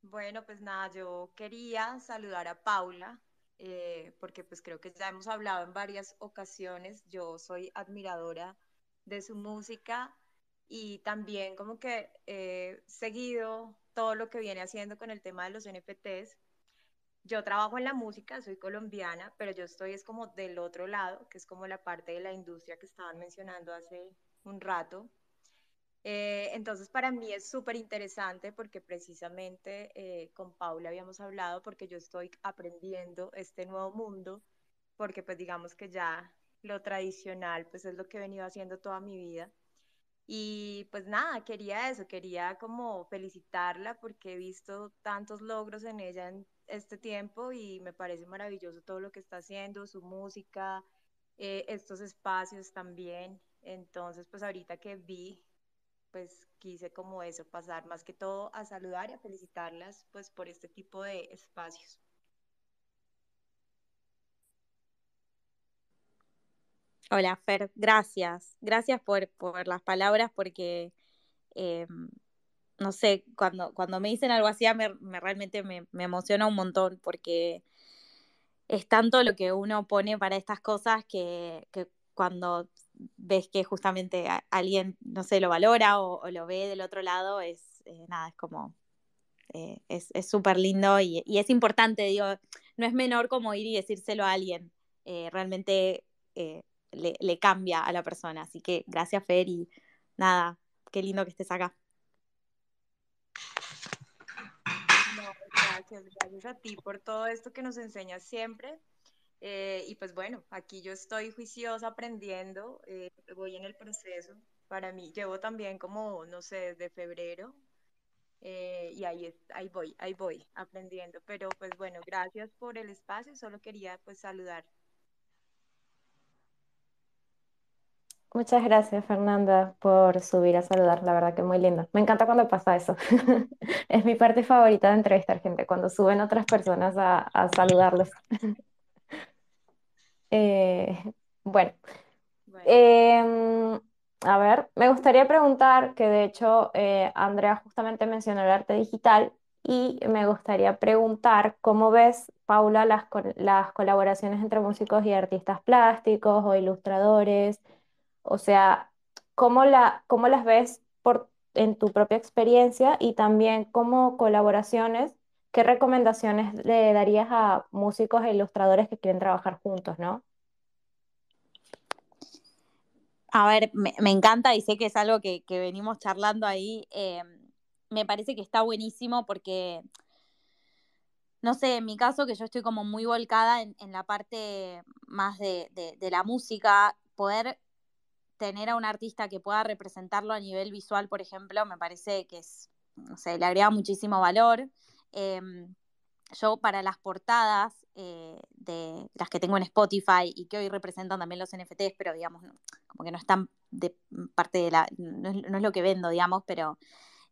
Bueno, pues nada, yo quería saludar a Paula, eh, porque pues creo que ya hemos hablado en varias ocasiones. Yo soy admiradora de su música y también como que he seguido todo lo que viene haciendo con el tema de los NFTs. Yo trabajo en la música, soy colombiana, pero yo estoy es como del otro lado, que es como la parte de la industria que estaban mencionando hace un rato. Eh, entonces para mí es súper interesante porque precisamente eh, con Paula habíamos hablado porque yo estoy aprendiendo este nuevo mundo, porque pues digamos que ya lo tradicional pues es lo que he venido haciendo toda mi vida y pues nada, quería eso, quería como felicitarla porque he visto tantos logros en ella en este tiempo y me parece maravilloso todo lo que está haciendo, su música, eh, estos espacios también. Entonces, pues ahorita que vi, pues quise como eso, pasar más que todo a saludar y a felicitarlas pues por este tipo de espacios. Hola, Fer, gracias. Gracias por, las palabras porque, eh, no sé, cuando, cuando me dicen algo así, me, realmente me, emociona un montón porque es tanto lo que uno pone para estas cosas que, cuando ves que justamente alguien, no sé, lo valora o, lo ve del otro lado, es eh, nada, es como, eh, es súper lindo y, es importante, digo, no es menor como ir y decírselo a alguien. realmente le, cambia a la persona. Así que gracias, Fer, y nada, qué lindo que estés acá. gracias, gracias a ti por todo esto que nos enseñas siempre. Eh, y pues bueno, aquí yo estoy juiciosa aprendiendo, eh, voy en el proceso. Para mí, llevo también como, no sé, desde febrero. Eh, y ahí, ahí voy, ahí voy aprendiendo. Pero pues bueno, gracias por el espacio. Solo quería pues saludar Muchas gracias, Fernanda, por subir a saludar. La verdad que muy lindo. Me encanta cuando pasa eso. <laughs> es mi parte favorita de entrevistar gente, cuando suben otras personas a, saludarlos. <laughs> Eh, bueno, em, a ver, me gustaría preguntar, que de hecho eh, Andrea justamente mencionó el arte digital, y me gustaría preguntar cómo ves, Paula, las, las colaboraciones entre músicos y artistas plásticos o ilustradores o sea, ¿cómo, la, cómo las ves por, en tu propia experiencia y también como colaboraciones? ¿Qué recomendaciones le darías a músicos e ilustradores que quieren trabajar juntos, no? A ver, me, encanta y sé que es algo que, venimos charlando ahí. Eh, me parece que está buenísimo porque, no sé, en mi caso, que yo estoy como muy volcada en, la parte más de, de, la música, poder tener a un artista que pueda representarlo a nivel visual, por ejemplo, me parece que es, no sé, le agrega muchísimo valor. Em, yo para las portadas eh, de las que tengo en Spotify y que hoy representan también los NFTs, pero digamos, como que no están de parte de la, no es, lo que vendo, digamos, pero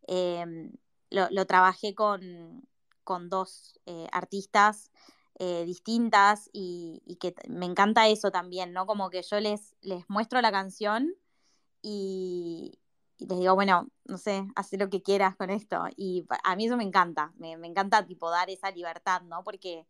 em, lo, trabajé con, con dos eh, artistas eh, distintas y, y, que me encanta eso también, ¿no? Como que yo les, les muestro la canción y, y les digo, bueno, no sé, haz lo que quieras con esto. Y a mí eso me encanta, me, encanta tipo dar esa libertad, ¿no? Porque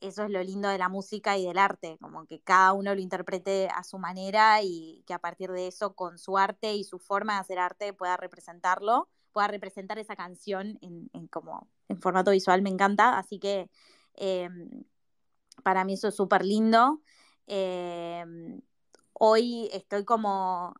eso es lo lindo de la música y del arte, como que cada uno lo interprete a su manera y que a partir de eso, con su arte y su forma de hacer arte, pueda representarlo, pueda representar esa canción en, como en formato visual, me encanta. Así que em, para mí eso es súper lindo. Em, hoy estoy como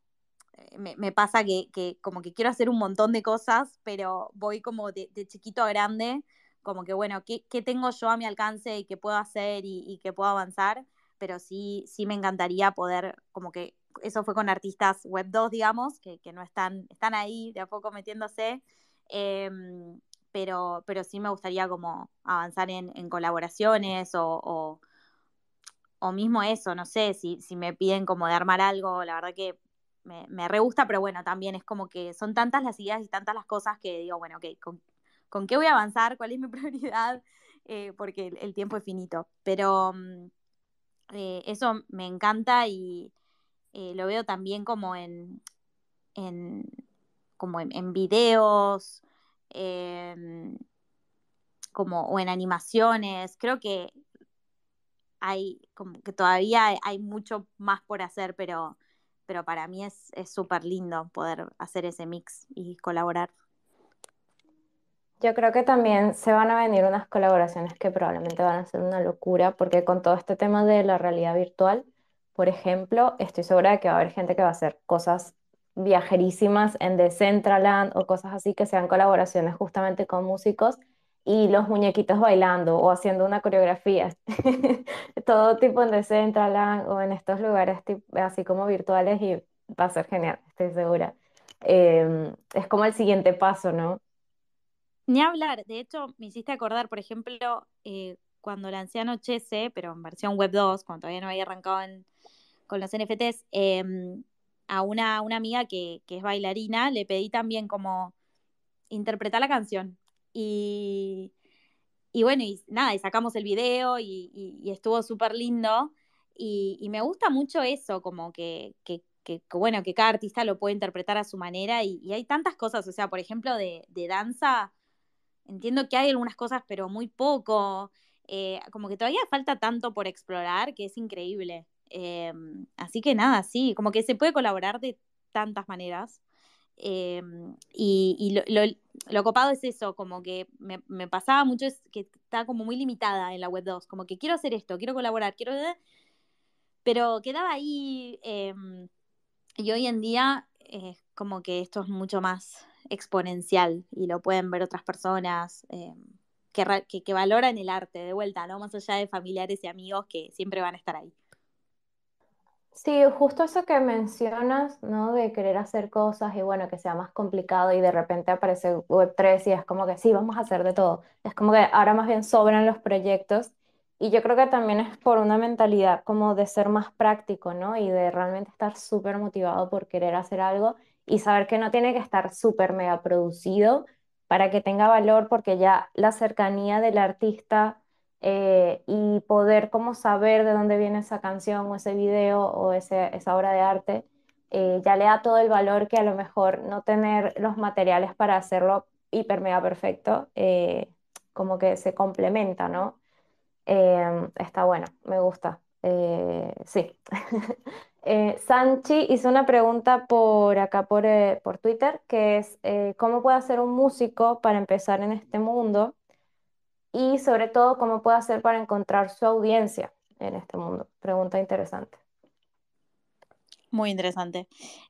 me, pasa que, como que quiero hacer un montón de cosas, pero voy como de, chiquito a grande, como que bueno, ¿qué, tengo yo a mi alcance y qué puedo hacer y, qué puedo avanzar? Pero sí, sí me encantaría poder, como que eso fue con artistas web 2, digamos, que, no están, están ahí de a poco metiéndose, em, pero, pero sí me gustaría como avanzar en, colaboraciones o, o, mismo eso, no sé, si, si me piden como de armar algo, la verdad que me, me re gusta, pero bueno, también es como que son tantas las ideas y tantas las cosas que digo, bueno, ok, ¿con, qué voy a avanzar? ¿Cuál es mi <laughs> prioridad? Eh, porque el, tiempo es finito. Pero mm, eh, eso me encanta y eh, lo veo también como en, en como en, videos, como, o en animaciones. Creo que hay como que todavía hay mucho más por hacer, pero pero para mí es súper lindo poder hacer ese mix y colaborar. Yo creo que también se van a venir unas colaboraciones que probablemente van a ser una locura, porque con todo este tema de la realidad virtual, por ejemplo, estoy segura de que va a haber gente que va a hacer cosas viajerísimas en Decentraland o cosas así que sean colaboraciones justamente con músicos y los muñequitos bailando o haciendo una coreografía. <laughs> Todo tipo en Decentraland o en estos lugares así como virtuales y va a ser genial, estoy segura. Em, es como el siguiente paso, ¿no? Ni hablar, de hecho me hiciste acordar, por ejemplo, eh, cuando lancé Anochece, pero en versión web 2, cuando todavía no había arrancado con los NFTs, em, a una, una amiga que, que es bailarina, le pedí también como interpretar la canción y, y bueno, y nada, y sacamos el video y, estuvo súper lindo. Y, me gusta mucho eso, como que, que, que, bueno, que cada artista lo puede interpretar a su manera. Y, hay tantas cosas, o sea, por ejemplo, de, de, danza, entiendo que hay algunas cosas, pero muy poco. Eh, como que todavía falta tanto por explorar que es increíble. Em, así que nada, sí, como que se puede colaborar de tantas maneras. Em, y, lo, copado es eso, como que me, pasaba mucho, es que está como muy limitada en la web 2, como que quiero hacer esto, quiero colaborar, quiero... Pero quedaba ahí em, y hoy en día es como que esto es mucho más exponencial y lo pueden ver otras personas em, que, que valoran el arte de vuelta, ¿no? Más allá de familiares y amigos que siempre van a estar ahí. Sí, justo eso que mencionas, ¿no? De querer hacer cosas y bueno, que sea más complicado y de repente aparece Web3 y es como que sí, vamos a hacer de todo. Es como que ahora más bien sobran los proyectos y yo creo que también es por una mentalidad como de ser más práctico, ¿no? Y de realmente estar súper motivado por querer hacer algo y saber que no tiene que estar súper mega producido para que tenga valor porque ya la cercanía del artista eh, y poder como saber de dónde viene esa canción o ese video o ese, esa obra de arte, eh, ya le da todo el valor que a lo mejor no tener los materiales para hacerlo hiper mega perfecto, eh, como que se complementa, ¿no? está bueno, me gusta. sí. <laughs> Sanchi hizo una pregunta por acá por, por Twitter, que es, ¿cómo puede hacer un músico para empezar en este mundo? Y sobre todo cómo puede hacer para encontrar su audiencia en este mundo. Pregunta interesante. Muy interesante.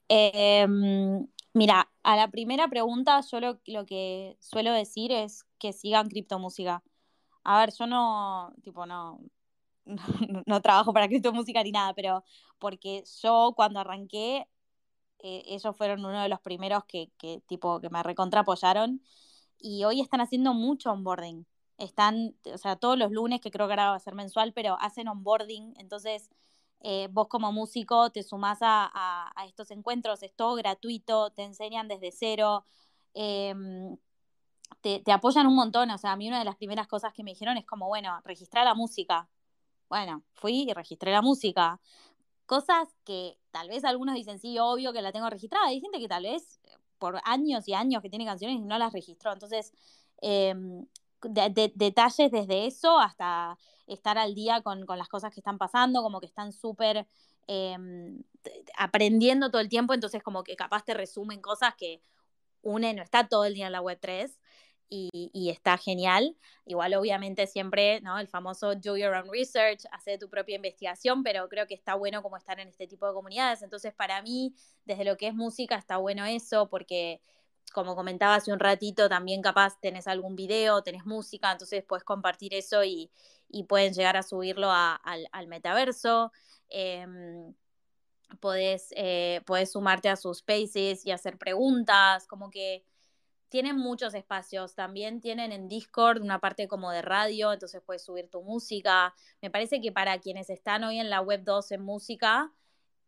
Em, mira, a la primera pregunta yo lo, que suelo decir es que sigan criptomúsica. A ver, yo no, tipo, <laughs> no, no, trabajo para criptomúsica ni nada, pero porque yo cuando arranqué, eh, ellos fueron uno de los primeros que, que tipo, que me recontra apoyaron y hoy están haciendo mucho onboarding. Están, o sea, todos los lunes, que creo que ahora va a ser mensual, pero hacen onboarding. Entonces, eh, vos como músico te sumás a, estos encuentros, es todo gratuito, te enseñan desde cero, em, te, te, apoyan un montón. O sea, a mí una de las primeras cosas que me dijeron es como, bueno, registrar la música. Bueno, fui y registré la música. Cosas que tal vez algunos dicen, sí, obvio que la tengo registrada. Hay gente que tal vez eh, por años y años que tiene canciones y no las registró. Entonces, em, detalles desde eso hasta estar al día con, las cosas que están pasando, como que están súper em, aprendiendo todo el tiempo, entonces como que capaz te resumen cosas que une no está todo el día en la web 3 y, está genial. Igual obviamente siempre, ¿no? El famoso do your own research, hacer tu propia investigación, pero creo que está bueno como estar en este tipo de comunidades. Entonces para mí, desde lo que es música, está bueno eso porque como comentaba hace un ratito, también capaz tenés algún video, tenés música, entonces puedes compartir eso y, pueden llegar a subirlo al, metaverso. Em, eh, podés, sumarte a sus spaces y hacer preguntas, como que tienen muchos espacios. También tienen en Discord una parte como de radio, entonces puedes subir tu música. Me parece que para quienes están hoy en la web 2 en música,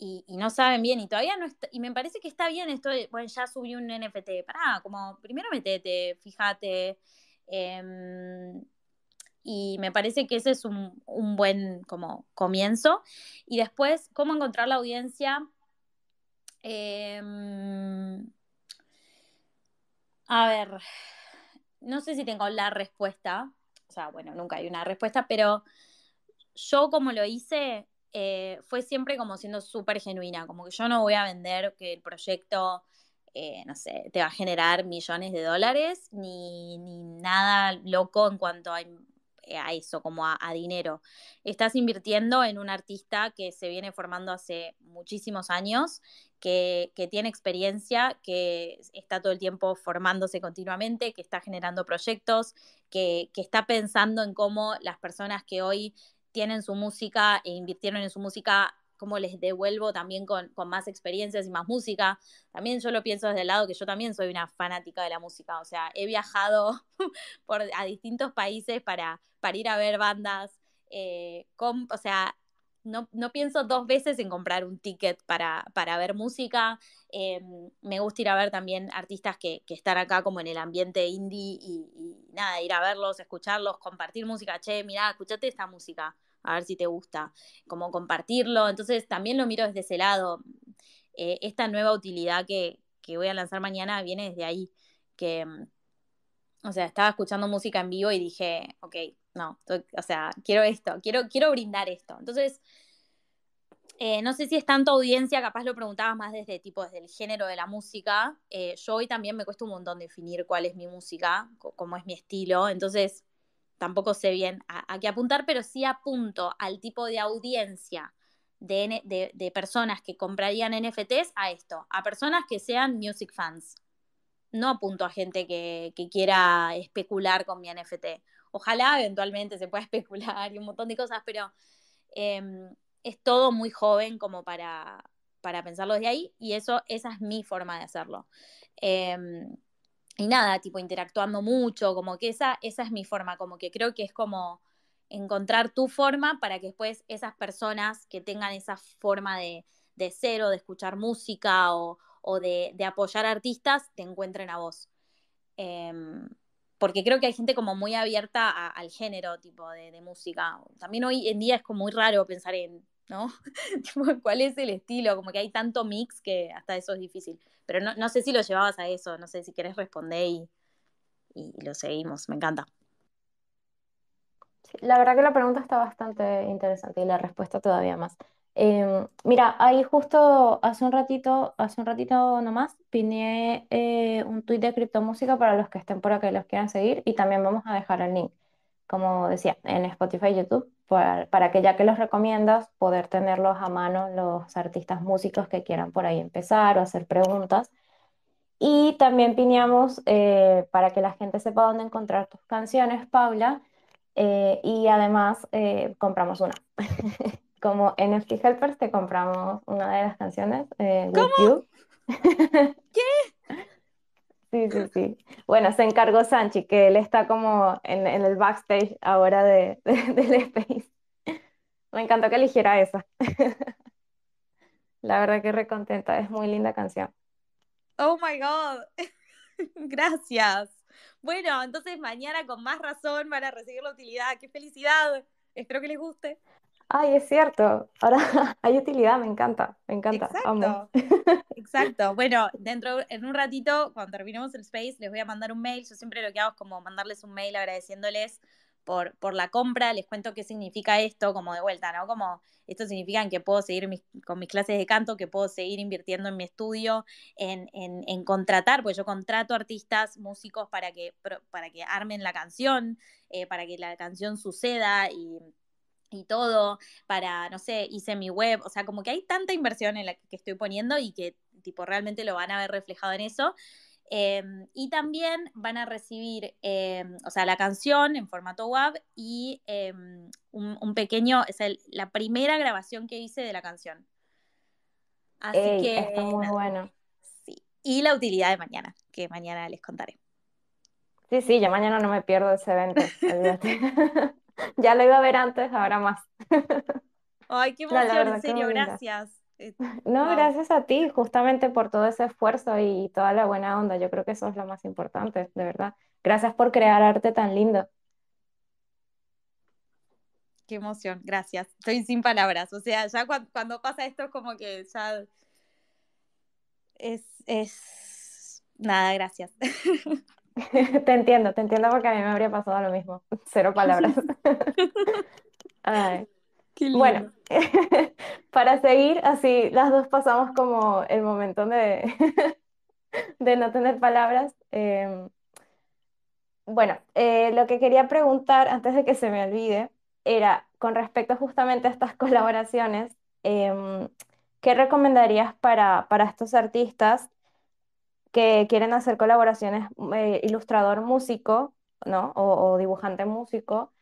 y, no saben bien y todavía no está, y me parece que está bien esto bueno, ya subí un NFT, pará, como primero metete, fíjate, em, y me parece que ese es un, buen como comienzo. Y después, ¿cómo encontrar la audiencia? Em, a ver, no sé si tengo la respuesta, o sea, bueno, nunca hay una respuesta, pero yo como lo hice, eh, fue siempre como siendo súper genuina, como que yo no voy a vender que el proyecto, eh, no sé, te va a generar millones de dólares, ni, nada loco en cuanto a, eh, eso, como a, dinero. Estás invirtiendo en un artista que se viene formando hace muchísimos años, que, tiene experiencia, que está todo el tiempo formándose continuamente, que está generando proyectos, que, que está pensando en cómo las personas que hoy tienen su música e invirtieron en su música, cómo les devuelvo también con, más experiencias y más música. También yo lo pienso desde el lado que yo también soy una fanática de la música, o sea, he viajado <laughs> por, a distintos países para, para ir a ver bandas, eh, o sea, no, pienso dos veces en comprar un ticket para, para ver música. Em, me gusta ir a ver también artistas que, están acá como en el ambiente indie y, nada, ir a verlos, escucharlos, compartir música. Che, mira, escuchate esta música, a ver si te gusta. Como compartirlo. Entonces también lo miro desde ese lado. Eh, esta nueva utilidad que, que voy a lanzar mañana viene desde ahí. Que, o sea, estaba escuchando música en vivo y dije, ok, no, o sea, quiero esto, quiero, quiero brindar esto. Entonces, eh, no sé si es tanto audiencia, capaz lo preguntabas más desde tipo, desde el género de la música. Eh, yo hoy también me cuesta un montón definir cuál es mi música, cómo es mi estilo, entonces tampoco sé bien a, qué apuntar, pero sí apunto al tipo de audiencia de, de, personas que comprarían NFTs a esto, a personas que sean music fans. No apunto a gente que, que quiera especular con mi NFT Ojalá eventualmente se pueda <laughs> especular y un montón de cosas, pero em, es todo muy joven como para, para pensarlo desde ahí y eso, esa es mi forma de hacerlo. Em, y nada, tipo interactuando mucho, como que esa, esa es mi forma, como que creo que es como encontrar tu forma para que después esas personas que tengan esa forma de, de ser o de escuchar música o, de, apoyar artistas te encuentren a vos. Em, porque creo que hay gente como muy abierta al género tipo de, música. También hoy en día es como muy raro pensar en, ¿no? <laughs> ¿Cuál es el estilo? Como que hay tanto mix que hasta eso es difícil. Pero no, sé si lo llevabas a eso, no sé si querés responder y, y lo seguimos, me encanta. la verdad que la pregunta está bastante interesante y la respuesta todavía más. Em, mira, ahí justo hace un ratito, hace un ratito nomás, piné eh, un tuit de criptomúsica para los que estén por acá y los quieran seguir y también vamos a dejar el link, como decía, en Spotify y YouTube, para, para, que ya que los recomiendas, poder tenerlos a mano los artistas músicos que quieran por ahí empezar o hacer preguntas. Y también pineamos eh, para que la gente sepa dónde encontrar tus canciones, Paula, eh, y además compramos una. <laughs> como NFT Helpers te compramos una de las canciones, eh, You. ¿Qué? <laughs> Sí, sí, sí. Bueno, se encargó Sanchi, que él está como en, el backstage ahora de, <laughs> del Space. Me encantó que eligiera esa. <laughs> La verdad que recontenta, es muy linda canción. Oh my God. Gracias. Bueno, entonces mañana con más razón van a recibir la utilidad. ¡Qué felicidad! Espero que les guste. Ay, es cierto. Ahora <laughs> hay utilidad, me encanta, me encanta. Exacto. <laughs> Exacto. Bueno, dentro, en un ratito, cuando terminemos el space, les voy a mandar un mail. Yo siempre lo que hago es como mandarles un mail agradeciéndoles por, por la compra. Les cuento qué significa esto, como de vuelta, ¿no? Como esto significa que puedo seguir con mis clases de canto, que puedo seguir invirtiendo en mi estudio, en, en, contratar, porque yo contrato artistas, músicos para que, para que armen la canción, eh, para que la canción suceda y y todo, para, no sé, hice mi web, o sea, como que hay tanta inversión en la que estoy poniendo y que tipo realmente lo van a ver reflejado en eso. Em, y también van a recibir, em, o sea, la canción en formato WAV y em, un, pequeño, es la primera grabación que hice de la canción. Así que... Está muy bueno. Sí. Y la utilidad de mañana, que mañana les contaré. Sí, sí, yo mañana no me pierdo ese evento, <laughs> <laughs> ya lo iba a ver antes, ahora más. Ay, qué <laughs> emoción, en serio, gracias. Eh, <laughs> no, gracias a ti, justamente por todo ese esfuerzo y toda la buena onda. Yo creo que eso es lo más importante, de verdad. Gracias por crear arte tan lindo. Qué emoción, gracias. Estoy sin palabras. O sea, ya cuando, pasa esto, como que ya es, es... nada, gracias. <laughs> Te entiendo, te entiendo porque a mí me habría pasado lo mismo. <laughs> Cero palabras. <laughs> Bueno, para seguir así, las dos pasamos como el momento de, de no tener palabras. Em, bueno, eh, lo que quería preguntar antes de que se me olvide era con respecto justamente a estas colaboraciones, em, ¿qué recomendarías para, para estos artistas que quieren hacer colaboraciones eh, ilustrador músico, ¿no? O, dibujante músico,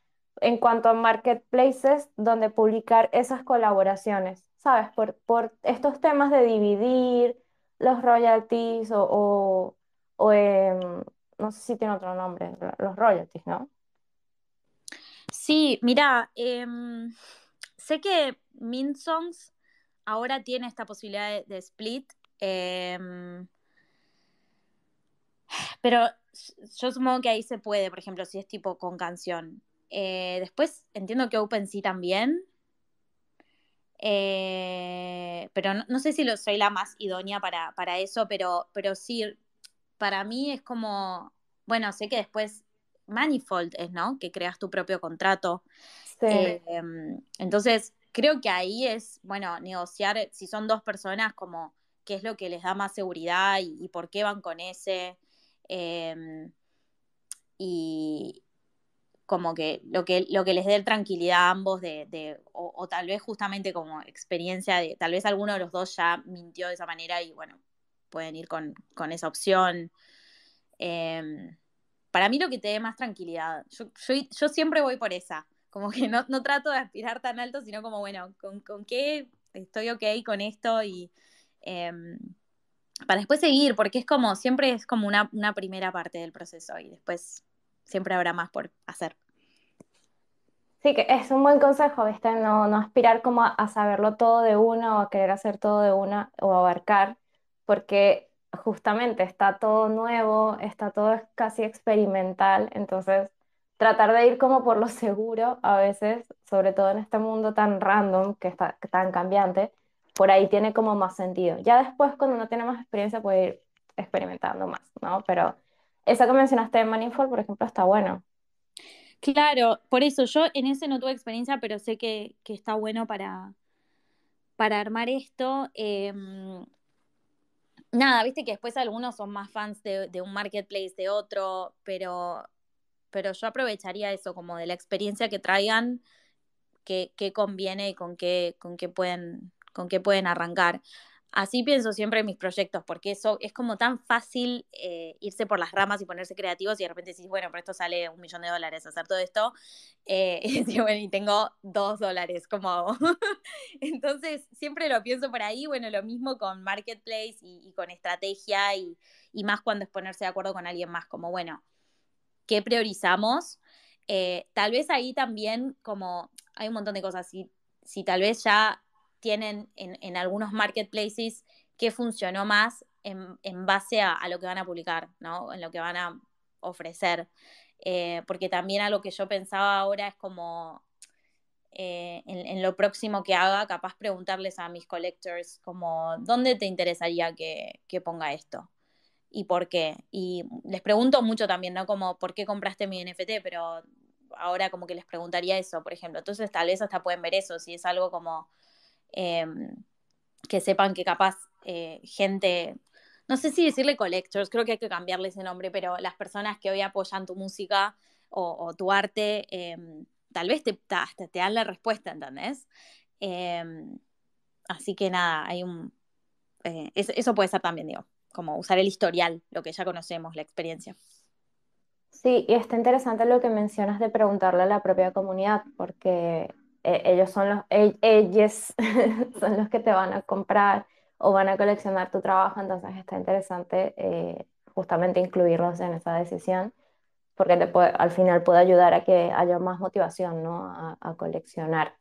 en cuanto a marketplaces donde publicar esas colaboraciones, ¿sabes? Por, por estos temas de dividir los royalties o, o, em, no sé si tiene otro nombre, los royalties, ¿no? Sí, mira, em, sé que Minsongs ahora tiene esta posibilidad de, split. Pero yo supongo que ahí se puede, por ejemplo, si es tipo con canción. Eh, después entiendo que OpenSea también. Eh, pero no, sé si lo, soy la más idónea para, para eso, pero, pero sí, para mí es como, bueno, sé que después Manifold es, ¿no? Que creas tu propio contrato. Sí. Em, entonces, creo que ahí es, bueno, negociar, si son dos personas, como qué es lo que les da más seguridad y por qué van con ese. Em, y como que lo, que lo que les dé tranquilidad a ambos de, o, tal vez justamente como experiencia de, tal vez alguno de los dos ya mintió de esa manera y bueno, pueden ir con, esa opción. Em, para mí lo que te dé más tranquilidad, yo, siempre voy por esa, como que no, trato de aspirar tan alto, sino como, bueno, ¿con, qué estoy ok con esto? Y em, para después seguir, porque es como, siempre es como una, primera parte del proceso y después siempre habrá más por hacer. Sí, que es un buen consejo, ¿viste? No, no aspirar como a, saberlo todo de una o a querer hacer todo de una o abarcar, porque justamente está todo nuevo, está todo casi experimental, entonces tratar de ir como por lo <laughs> seguro a veces, sobre todo en este mundo tan random, que está tan cambiante, por ahí tiene como más sentido. Ya después, cuando uno tiene más experiencia, puede ir experimentando más, ¿no? Pero esa que mencionaste de Manifold, por ejemplo, está bueno. Claro, por eso yo en ese no tuve experiencia, pero sé que, está bueno para, para armar esto. Em, nada, viste que después algunos son más fans de, un marketplace de otro, pero, pero yo aprovecharía eso, como de la experiencia que traigan, que, conviene y con qué, con qué pueden con qué pueden arrancar. así pienso siempre en mis proyectos, porque eso es como tan fácil eh, irse por las ramas y ponerse creativos y de repente decís, bueno, pero esto sale un millón de dólares hacer todo esto, eh, <laughs> y, bueno, y tengo dos dólares, ¿cómo hago? <laughs> Entonces, siempre lo pienso por ahí, bueno, lo mismo con Marketplace y, con estrategia y, y, más cuando es ponerse de acuerdo con alguien más, como, bueno, ¿qué priorizamos? Eh, tal vez ahí también como hay un montón de cosas, si, si tal vez ya tienen en, algunos marketplaces qué funcionó más en, base a, lo que van a publicar, ¿no? En lo que van a ofrecer. Eh, porque también algo que yo pensaba ahora es como eh, en, lo próximo que haga, capaz preguntarles a mis collectors como, ¿dónde te interesaría que, que, ponga esto? ¿Y por qué? Y les pregunto mucho también, ¿no? Como, ¿por qué compraste mi NFT? Pero ahora como que les preguntaría eso, por ejemplo. Entonces tal vez hasta pueden ver eso, si es algo como Em, que sepan que capaz eh, gente, no sé si decirle collectors, creo que hay que cambiarle ese nombre, pero las personas que hoy apoyan tu música o, tu arte, em, tal vez te, te, dan la respuesta, ¿entendés? Em, así que nada, hay un... Eh, eso, puede ser también, digo, como usar el historial, lo que ya conocemos, la experiencia. Sí, y está interesante lo que mencionas de preguntarle a la propia comunidad, porque eh, ellos son los, e, ellos <laughs> son los que te van a comprar o van a coleccionar tu trabajo, entonces está interesante eh, justamente incluirlos en esa decisión, porque te puede, al final puede ayudar a que haya más motivación ¿no? a, coleccionar.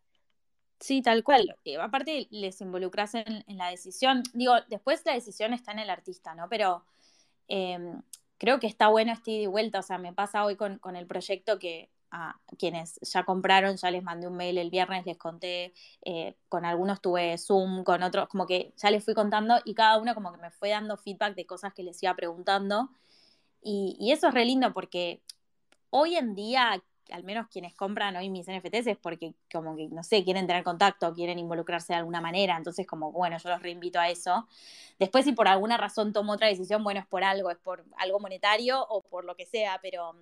Sí, tal cual. Eh, aparte, les involucras en, la decisión. Digo, después la decisión está en el artista, ¿no? Pero em, creo que está bueno este ida y vuelta. O sea, me pasa hoy con, con el proyecto que a quienes ya compraron, ya les mandé un mail el viernes, les conté, eh, con algunos tuve Zoom, con otros como que ya les fui contando y cada uno como que me fue dando feedback de cosas que les iba preguntando. Y, eso es re lindo porque hoy en día, al menos quienes compran hoy mis NFTs es porque como que, no sé, quieren tener contacto, quieren involucrarse de alguna manera, entonces como, bueno, yo los reinvito a eso. Después si por alguna razón tomo otra decisión, bueno, es por algo, es por algo monetario o por lo que sea, pero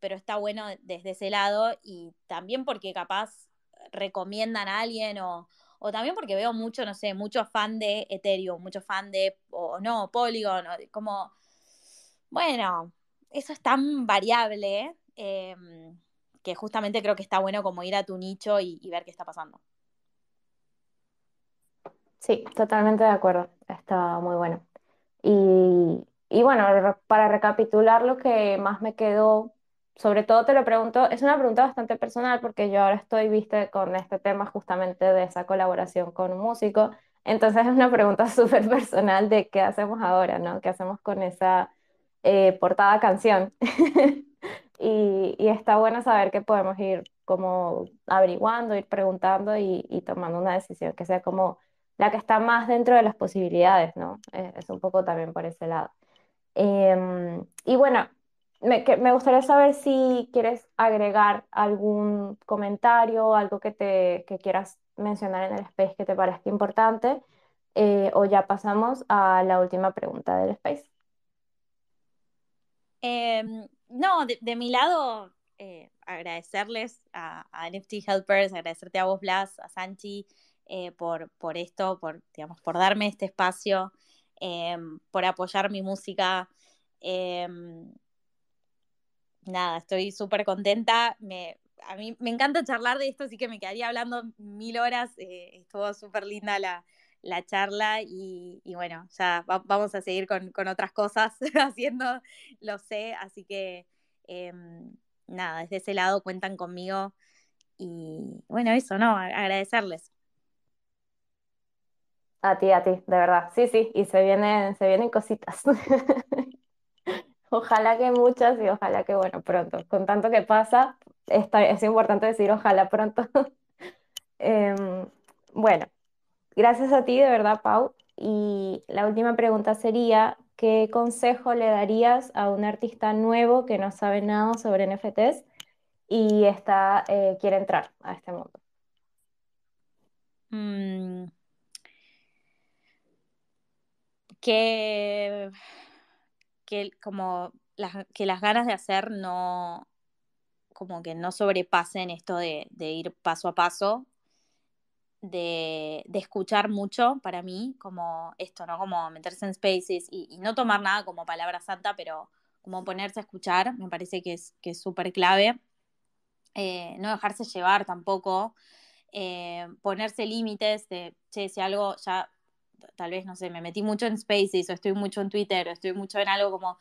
pero está bueno desde ese lado y también porque capaz recomiendan a alguien o, también porque veo mucho, no sé, mucho fan de Ethereum, mucho fan de, o no, Polygon, como, bueno, eso es tan variable em, que justamente creo que está bueno como ir a tu nicho y, y ver qué está pasando. Sí, totalmente de acuerdo, está muy bueno. Y, y bueno, para recapitular lo que más me quedó sobre todo te lo pregunto, es una pregunta bastante personal porque yo ahora estoy, viste, con este tema justamente de esa colaboración con un músico. Entonces es una pregunta <laughs> súper personal de qué hacemos ahora, ¿no? ¿Qué hacemos con esa eh, portada canción? <laughs> y, está bueno saber que podemos ir como averiguando, ir preguntando y, tomando una decisión que sea como la que está más dentro de las posibilidades, ¿no? Es, es un poco también por ese lado. Em, y bueno, me, me, gustaría saber si quieres agregar algún comentario, algo que, te, que quieras mencionar en el space que te parezca importante, eh, o ya pasamos a la última pregunta del space. Em, no, de, mi lado, eh, agradecerles a, a, NFT Helpers, agradecerte a vos, Blas, a Sanchi, eh, por, por esto, por, digamos, por darme este espacio, em, por apoyar mi música. Nada, estoy súper contenta. Me, a mí me encanta charlar de esto, así que me quedaría hablando mil horas. Eh, estuvo súper linda la, charla y, bueno, ya vamos a seguir con, otras cosas <laughs> haciendo, lo sé, así que em, nada, desde ese lado cuentan conmigo y bueno, eso, ¿no? Agradecerles. A ti, a ti, de verdad. Sí, sí, y se vienen, se vienen cositas. <laughs> Ojalá que muchas y ojalá que, bueno, pronto. Con tanto que pasa, es importante decir ojalá pronto. <laughs> Em, bueno, gracias a ti, de verdad, Pau. Y la última pregunta sería, ¿qué consejo le darías a un artista nuevo que no sabe nada sobre NFTs y está, eh, quiere entrar a este mundo? Mm. que que como las, que las ganas de hacer no, como que no sobrepasen esto de, ir paso a paso. de, escuchar mucho para mí, como esto, ¿no? Como meterse en spaces y, no tomar nada como palabra santa, pero como ponerse a escuchar, me parece que es súper clave. Eh, no dejarse llevar tampoco, eh, ponerse límites de, che, si algo ya, tal vez, no sé, me metí mucho en spaces o estoy mucho en Twitter o estoy mucho en algo como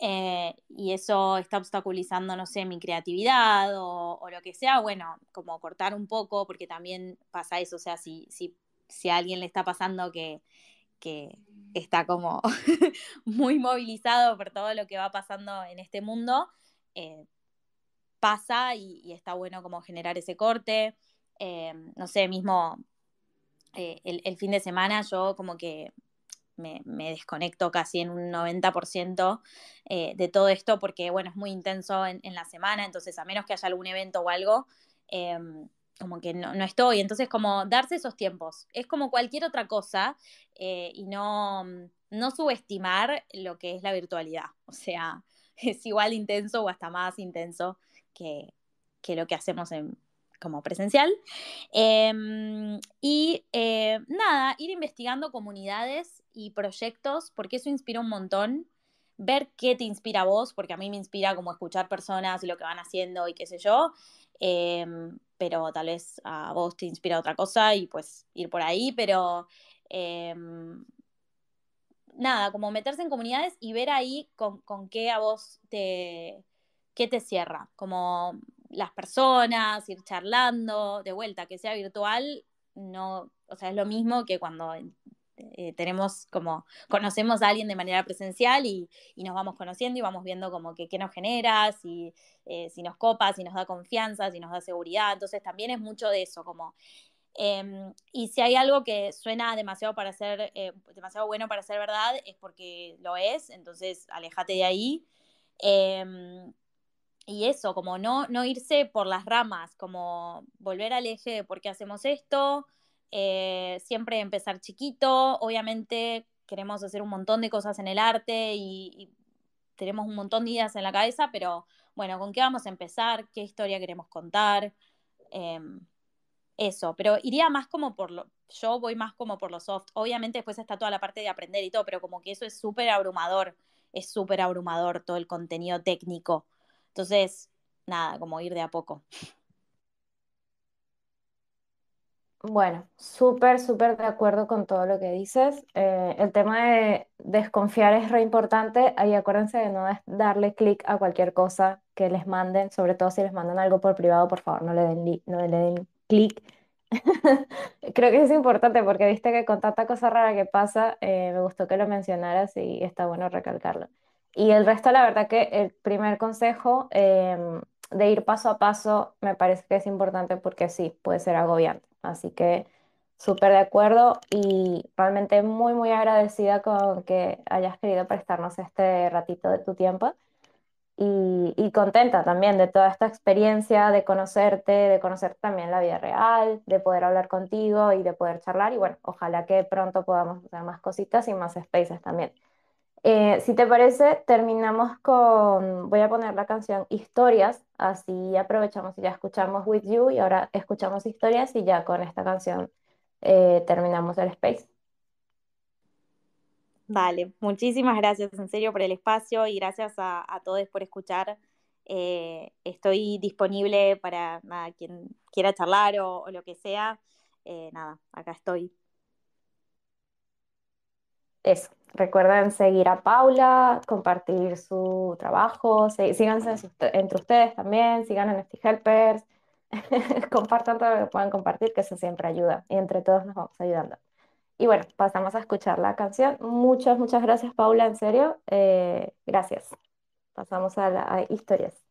eh, y eso está obstaculizando, no sé, mi creatividad o, lo que sea, bueno, como cortar un poco, porque también pasa eso, o sea, si, si, si a alguien le está pasando que, que está como <laughs> muy movilizado por todo lo que va pasando en este mundo, eh, pasa y, está bueno como generar ese corte. Eh, no sé, mismo el, el, fin de semana yo como que me, desconecto casi en un 90% eh, de todo esto porque, bueno, es muy intenso en, la semana, entonces a menos que haya algún evento o algo, em, como que no, estoy. Entonces, como darse esos tiempos. Es como cualquier otra cosa eh, y no, no subestimar lo que es la virtualidad. O sea, <laughs> es igual intenso o hasta más intenso que, que lo que hacemos en, como presencial. Em, y eh, nada, ir investigando comunidades y proyectos, porque eso inspira un montón. Ver qué te inspira a vos, porque a mí me inspira como escuchar personas y lo que van haciendo y qué sé yo. Em, pero tal vez a vos te inspira otra cosa y pues ir por ahí, pero em, nada, como meterse en comunidades y ver ahí con, con qué a vos te, qué te cierra, como las personas, ir charlando, de vuelta, que sea virtual, no, o sea, es lo mismo que cuando eh, tenemos como, conocemos a alguien de manera presencial y, nos vamos conociendo y vamos viendo como que qué nos genera, si, eh, si nos copa, si nos da confianza, si nos da seguridad, entonces también es mucho de eso, como... Em, y si hay algo que suena demasiado para ser, eh, demasiado bueno para ser verdad, es porque lo es, entonces alejate de ahí. Y eso, como no, no irse por las ramas, como volver al eje de por qué hacemos esto, eh, siempre empezar chiquito, obviamente queremos hacer un montón de cosas en el arte y, tenemos un montón de ideas en la cabeza, pero bueno, ¿con qué vamos a empezar? ¿Qué historia queremos contar? Em, eso, pero iría más como por lo, yo voy más como por lo soft, obviamente después está toda la parte de aprender y todo, pero como que eso es súper abrumador, es súper abrumador todo el contenido técnico entonces, nada, como ir de a poco. Bueno, súper, súper de acuerdo con todo lo que dices. Eh, el tema de desconfiar es re importante. Ahí acuérdense de no darle clic a cualquier cosa que les manden, sobre todo si les mandan algo por privado, por favor, no le den, no le den clic. <laughs> Creo que es importante porque viste que con tanta cosa rara que pasa, eh, me gustó que lo mencionaras y está bueno recalcarlo. Y el resto, la verdad que el primer consejo em, de ir paso a paso me parece que es importante porque sí, puede ser agobiante. Así que súper de acuerdo y realmente muy, muy agradecida con que hayas querido prestarnos este ratito de tu tiempo. Y, y, contenta también de toda esta experiencia, de conocerte, de conocer también la vida real, de poder hablar contigo y de poder charlar. Y bueno, ojalá que pronto podamos hacer más cositas y más spaces también. Eh, si te parece, terminamos con, voy a poner la canción Historias, así aprovechamos y ya escuchamos With You y ahora escuchamos Historias y ya con esta canción eh, terminamos el space. Vale, muchísimas gracias en serio por el espacio y gracias a, todos por escuchar. Eh, estoy disponible para quien quiera charlar o, o lo que sea. nada, acá estoy. Eso. Recuerden seguir a Paula, compartir su trabajo, síganse entre ustedes también, sigan a Helpers, <laughs> compartan todo lo que puedan compartir, que eso siempre ayuda y entre todos nos vamos ayudando. Y bueno, pasamos a escuchar la canción. Muchas, muchas gracias Paula, en serio. Eh, gracias. Pasamos a, la, a historias.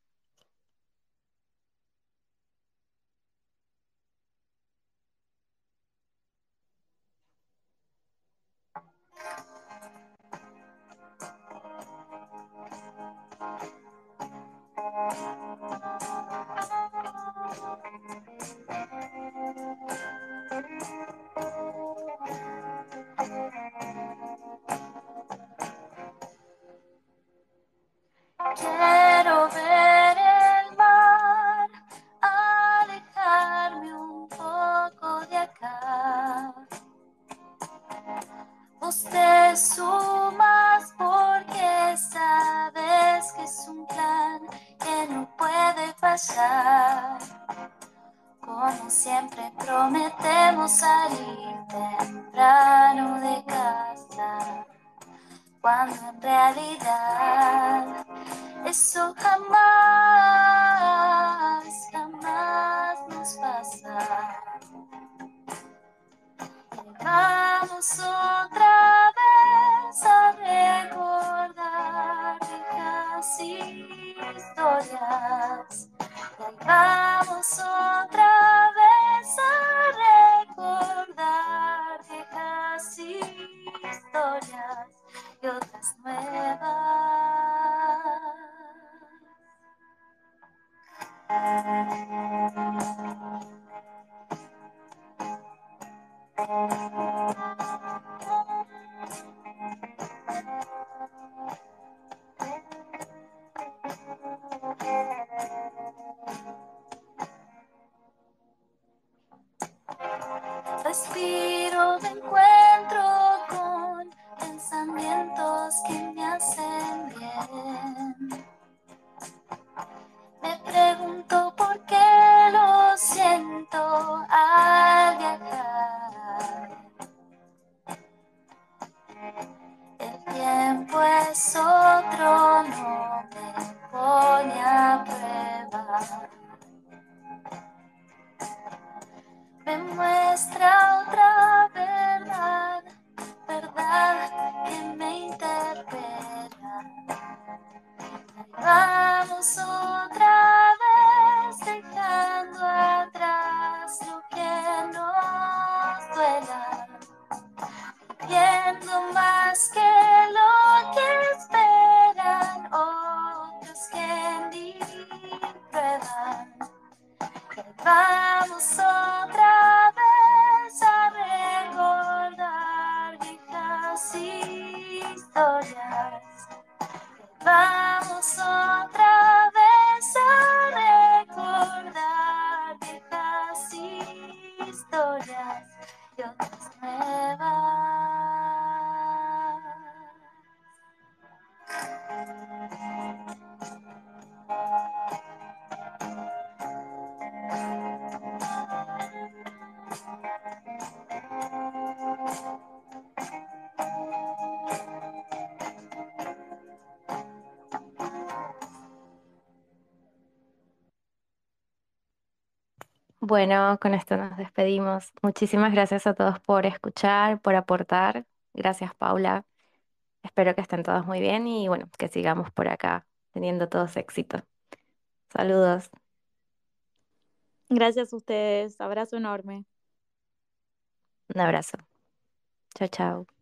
Bueno, con esto nos despedimos. Muchísimas gracias a todos por escuchar, por aportar. Gracias, Paula. Espero que estén todos muy bien y bueno, que sigamos por acá teniendo todos éxito. Saludos. Gracias a ustedes. Abrazo enorme. Un abrazo. Chao, chao.